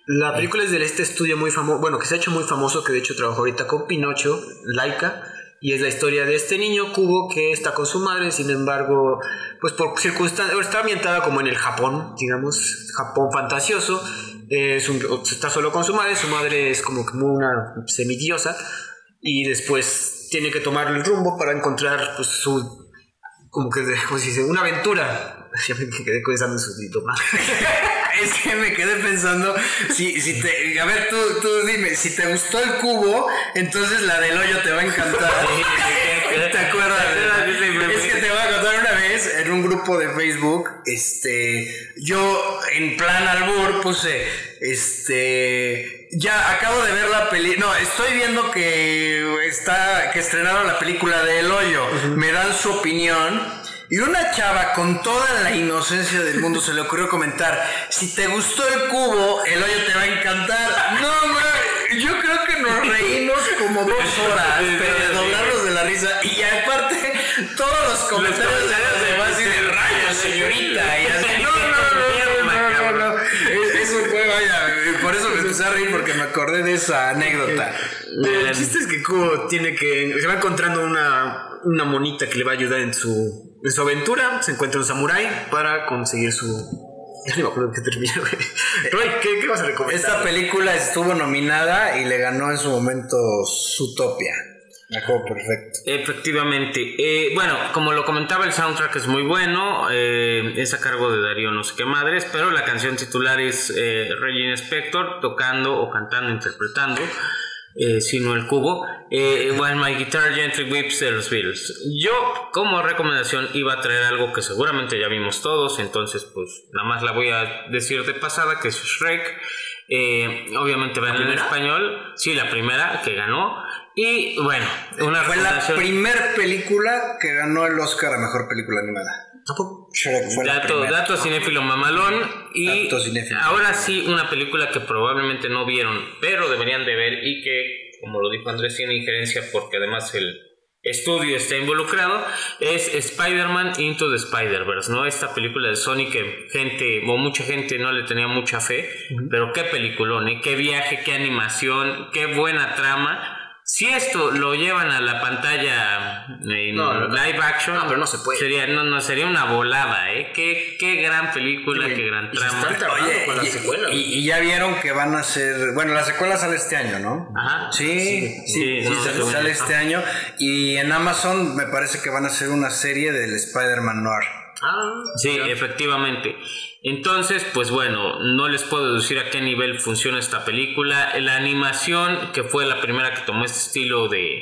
La película es de este estudio muy famoso, bueno, que se ha hecho muy famoso, que de hecho trabajó ahorita con Pinocho, Laika, y es la historia de este niño Cubo que está con su madre, sin embargo, pues por circunstancias, está ambientada como en el Japón, digamos, Japón fantasioso, es un- está solo con su madre, su madre es como, como una semidiosa, y después tiene que tomar el rumbo para encontrar pues, su, como que, ¿cómo se dice? Una aventura. Ya me quedé pensando en su idioma. Es que me quedé pensando, si, si te, a ver, tú, tú dime, si te gustó el cubo, entonces la del hoyo te va a encantar. ¿Te acuerdas? Es que te voy a contar vez, en un grupo de Facebook, este, yo en plan albur puse, este, ya acabo de ver la película, no, estoy viendo que está, que estrenaron la película de El Hoyo, me dan su opinión. Y una chava con toda la inocencia del mundo se le ocurrió comentar, si te gustó el cubo, el hoyo te va a encantar. No, güey, yo creo que nos reímos como dos horas, pero de doblarnos de la risa. Y aparte, todos los comentarios de señorita. Y así, no, no, no, no, no, no. Eso fue, vaya, por eso me empecé a reír porque me acordé de esa anécdota. El chiste es que Kubo tiene que. Se va encontrando una, una monita que le va a ayudar en su, en su aventura. Se encuentra un samurái para conseguir su. Ya no me acuerdo qué termina, güey. Roy, ¿qué, ¿qué vas a recomendar? Esta película estuvo nominada y le ganó en su momento Zootopia. Me acuerdo perfecto. Efectivamente. Eh, bueno, como lo comentaba, el soundtrack es muy bueno. eh, es a cargo de Darío no sé qué madres, pero la canción titular es eh, Regina Spector tocando o cantando, interpretando. Eh, sino el cubo. Eh, While My Guitar Gently Weeps de los Beatles. Yo, como recomendación, iba a traer algo que seguramente ya vimos todos, entonces, pues nada más la voy a decir de pasada, que es Shrek. Eh, obviamente va en español, sí, la primera que ganó. Y bueno, una Fue la recomendación. primer película que ganó el Oscar a mejor película animada. Shrek fue la Dato, primera. dato cinéfilo mamalón y cinéfilo. ahora sí una película que probablemente no vieron pero deberían de ver y que como lo dijo Andrés tiene injerencia porque además el estudio está involucrado es Spider-Man Into the Spider-Verse ¿no? esta película de Sony que gente o mucha gente no le tenía mucha fe pero qué peliculón ¿eh? qué viaje, qué animación qué buena trama si esto lo llevan a la pantalla en No, no, no. live action, No, pero no se puede. Sería, no, no, sería una volada, ¿eh? Qué, qué gran película, qué gran y se trama. Oye, con la y, secuela. y- y ya vieron que van a ser. Bueno, la secuela sale este año, ¿no? Ajá. Sí, sí, Sí, sí, no, sale, sale este año. Y en Amazon me parece que van a hacer una serie del Spider-Man Noir. Ah, Sí, efectivamente. Entonces, pues bueno, no les puedo decir a qué nivel funciona esta película. La animación, que fue la primera que tomó este estilo de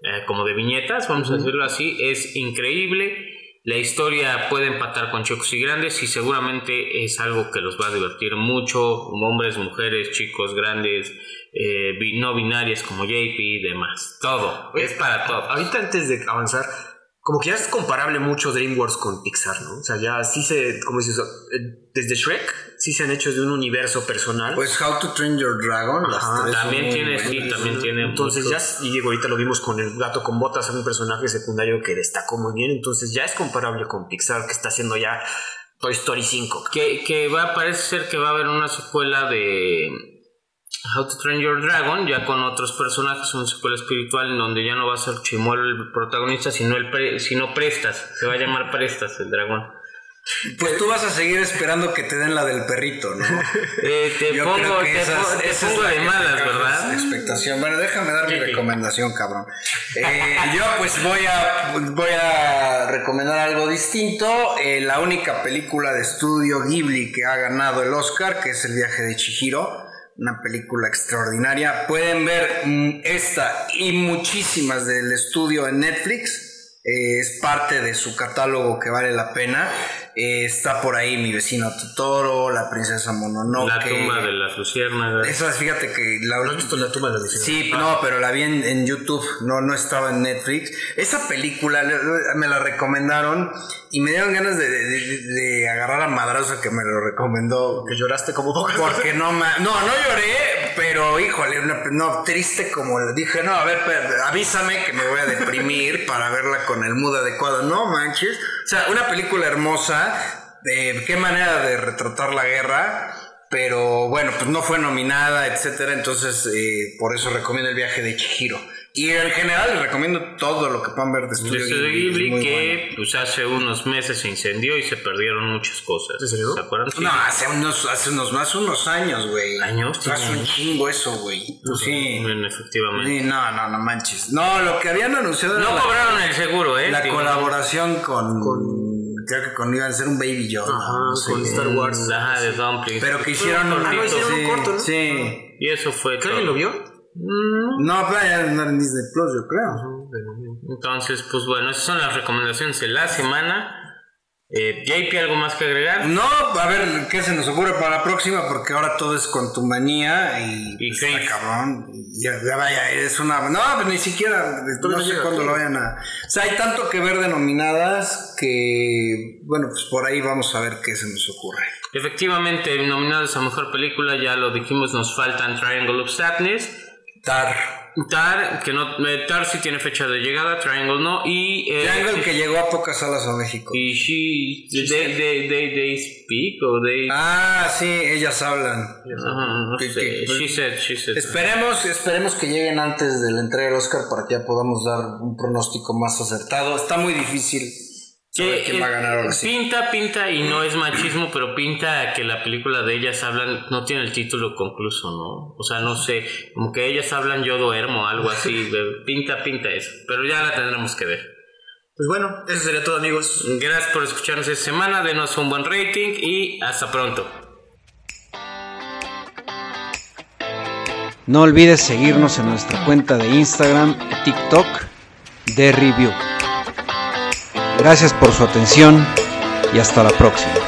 eh, como de viñetas, vamos a decirlo así, es increíble. La historia puede empatar con chicos y grandes y seguramente es algo que los va a divertir mucho. Hombres, mujeres, chicos, grandes, eh, no binarias como JP y demás. Todo. Es para todo. Ahorita antes de avanzar, como que ya es comparable mucho DreamWorks con Pixar, ¿no? O sea, ya sí se, como dices, eh, desde Shrek, sí se han hecho de un universo personal. Pues How to Train Your Dragon. Ajá, También tiene, sí, también tiene. Entonces ya, y digo, ahorita lo vimos con el gato con botas, un personaje secundario que destacó muy bien, entonces ya es comparable con Pixar, que está haciendo ya Toy Story 5. Que, que va, parece ser que va a haber una secuela de How to Train Your Dragon, ya con otros personajes, una secuela espiritual en donde ya no va a ser Chimuelo el protagonista, sino, el pre- sino Prestas, se va a llamar Prestas el dragón. Pues tú vas a seguir esperando que te den la del perrito, ¿no? Eh, te Yo pongo, te esa es- pongo- te esa es pongo la de malas, ¿verdad? Expectación. Bueno, déjame dar mi sí. recomendación, cabrón. Eh, yo pues voy a, voy a recomendar algo distinto. Eh, la única película de estudio Ghibli que ha ganado el Oscar, que es El viaje de Chihiro. Una película extraordinaria. Pueden ver mm, esta y muchísimas del estudio en Netflix. Eh, es parte de su catálogo que vale la pena. Eh, está por ahí mi vecino Totoro, la princesa Mononoke. La tumba de las luciérnagas. Esas, fíjate que la ¿No has visto la tumba de la Sí, no, pero la vi en, en YouTube, no, no estaba en Netflix. Esa película le- le- me la recomendaron y me dieron ganas de, de- de- de agarrar a Madrazo que me lo recomendó. Que lloraste como Porque no, ma- no, no lloré, pero híjole, una- no, triste como le dije, no, a ver, avísame que me voy a deprimir para verla con el mood adecuado. No manches. O sea, una película hermosa, de qué manera de retratar la guerra. Pero bueno, pues no fue nominada, etcétera. Entonces, eh, por eso recomiendo el viaje de Chihiro. Y en general les recomiendo todo lo que puedan ver de De Estudio Ghibli. es Ghibli que bueno. pues hace unos meses se incendió y se perdieron muchas cosas. ¿En serio? ¿Se acuerdan? Sí. No, hace unos, hace unos, hace unos años, güey. ¿Años? Hace un chingo eso, güey. Sí. Bueno, efectivamente. Sí, no, no, no manches. No, lo que habían anunciado era No la, cobraron el seguro, ¿eh? la Digo, colaboración con, Creo que con iban a ser un Baby Yoda. Ajá, no sé. con Star Wars. Ajá, de Dumplings. Pero que hicieron un un cortito. hicieron un sí, corto, ¿no? Sí. Y eso fue todo. ¿Alguien lo vio? No, pero ya no en Disney Plus, yo creo. Entonces, pues bueno, esas son las recomendaciones de la semana. Eh, JP, ¿algo más que agregar? No, a ver qué se nos ocurre para la próxima, porque ahora todo es con tu manía y, Y pues, está cabrón. Ya, ya vaya, es una. No, pues ni siquiera. No sé cuándo lo vayan a. O sea, hay tanto que ver de nominadas que. Bueno, pues por ahí vamos a ver qué se nos ocurre. Efectivamente, nominados a mejor película, ya lo dijimos, nos faltan Triangle of Sadness, Tar. Tar, que no, eh, Tar sí tiene fecha de llegada, Triangle no, y. eh, Triangle que llegó a pocas salas a México. Y She. They, they, they, they Speak o They. Ah, sí, ellas hablan. No que- sé. que- She said, she said. Esperemos, esperemos que lleguen antes de la entrega del Oscar para que ya podamos dar un pronóstico más acertado. Está muy difícil Que, quién va a ganar ahora sí. Pinta, pinta, y no es machismo, pero pinta que la película de ellas hablan, no tiene el título concluso, ¿no? O sea, no sé, como que ellas hablan yo duermo, algo así, pinta, pinta eso, pero ya la tendremos que ver. Pues bueno, eso sería todo, amigos. Gracias por escucharnos esta semana, denos un buen rating y hasta pronto. No olvides seguirnos en nuestra cuenta de Instagram y TikTok de Review. Gracias por su atención y hasta la próxima.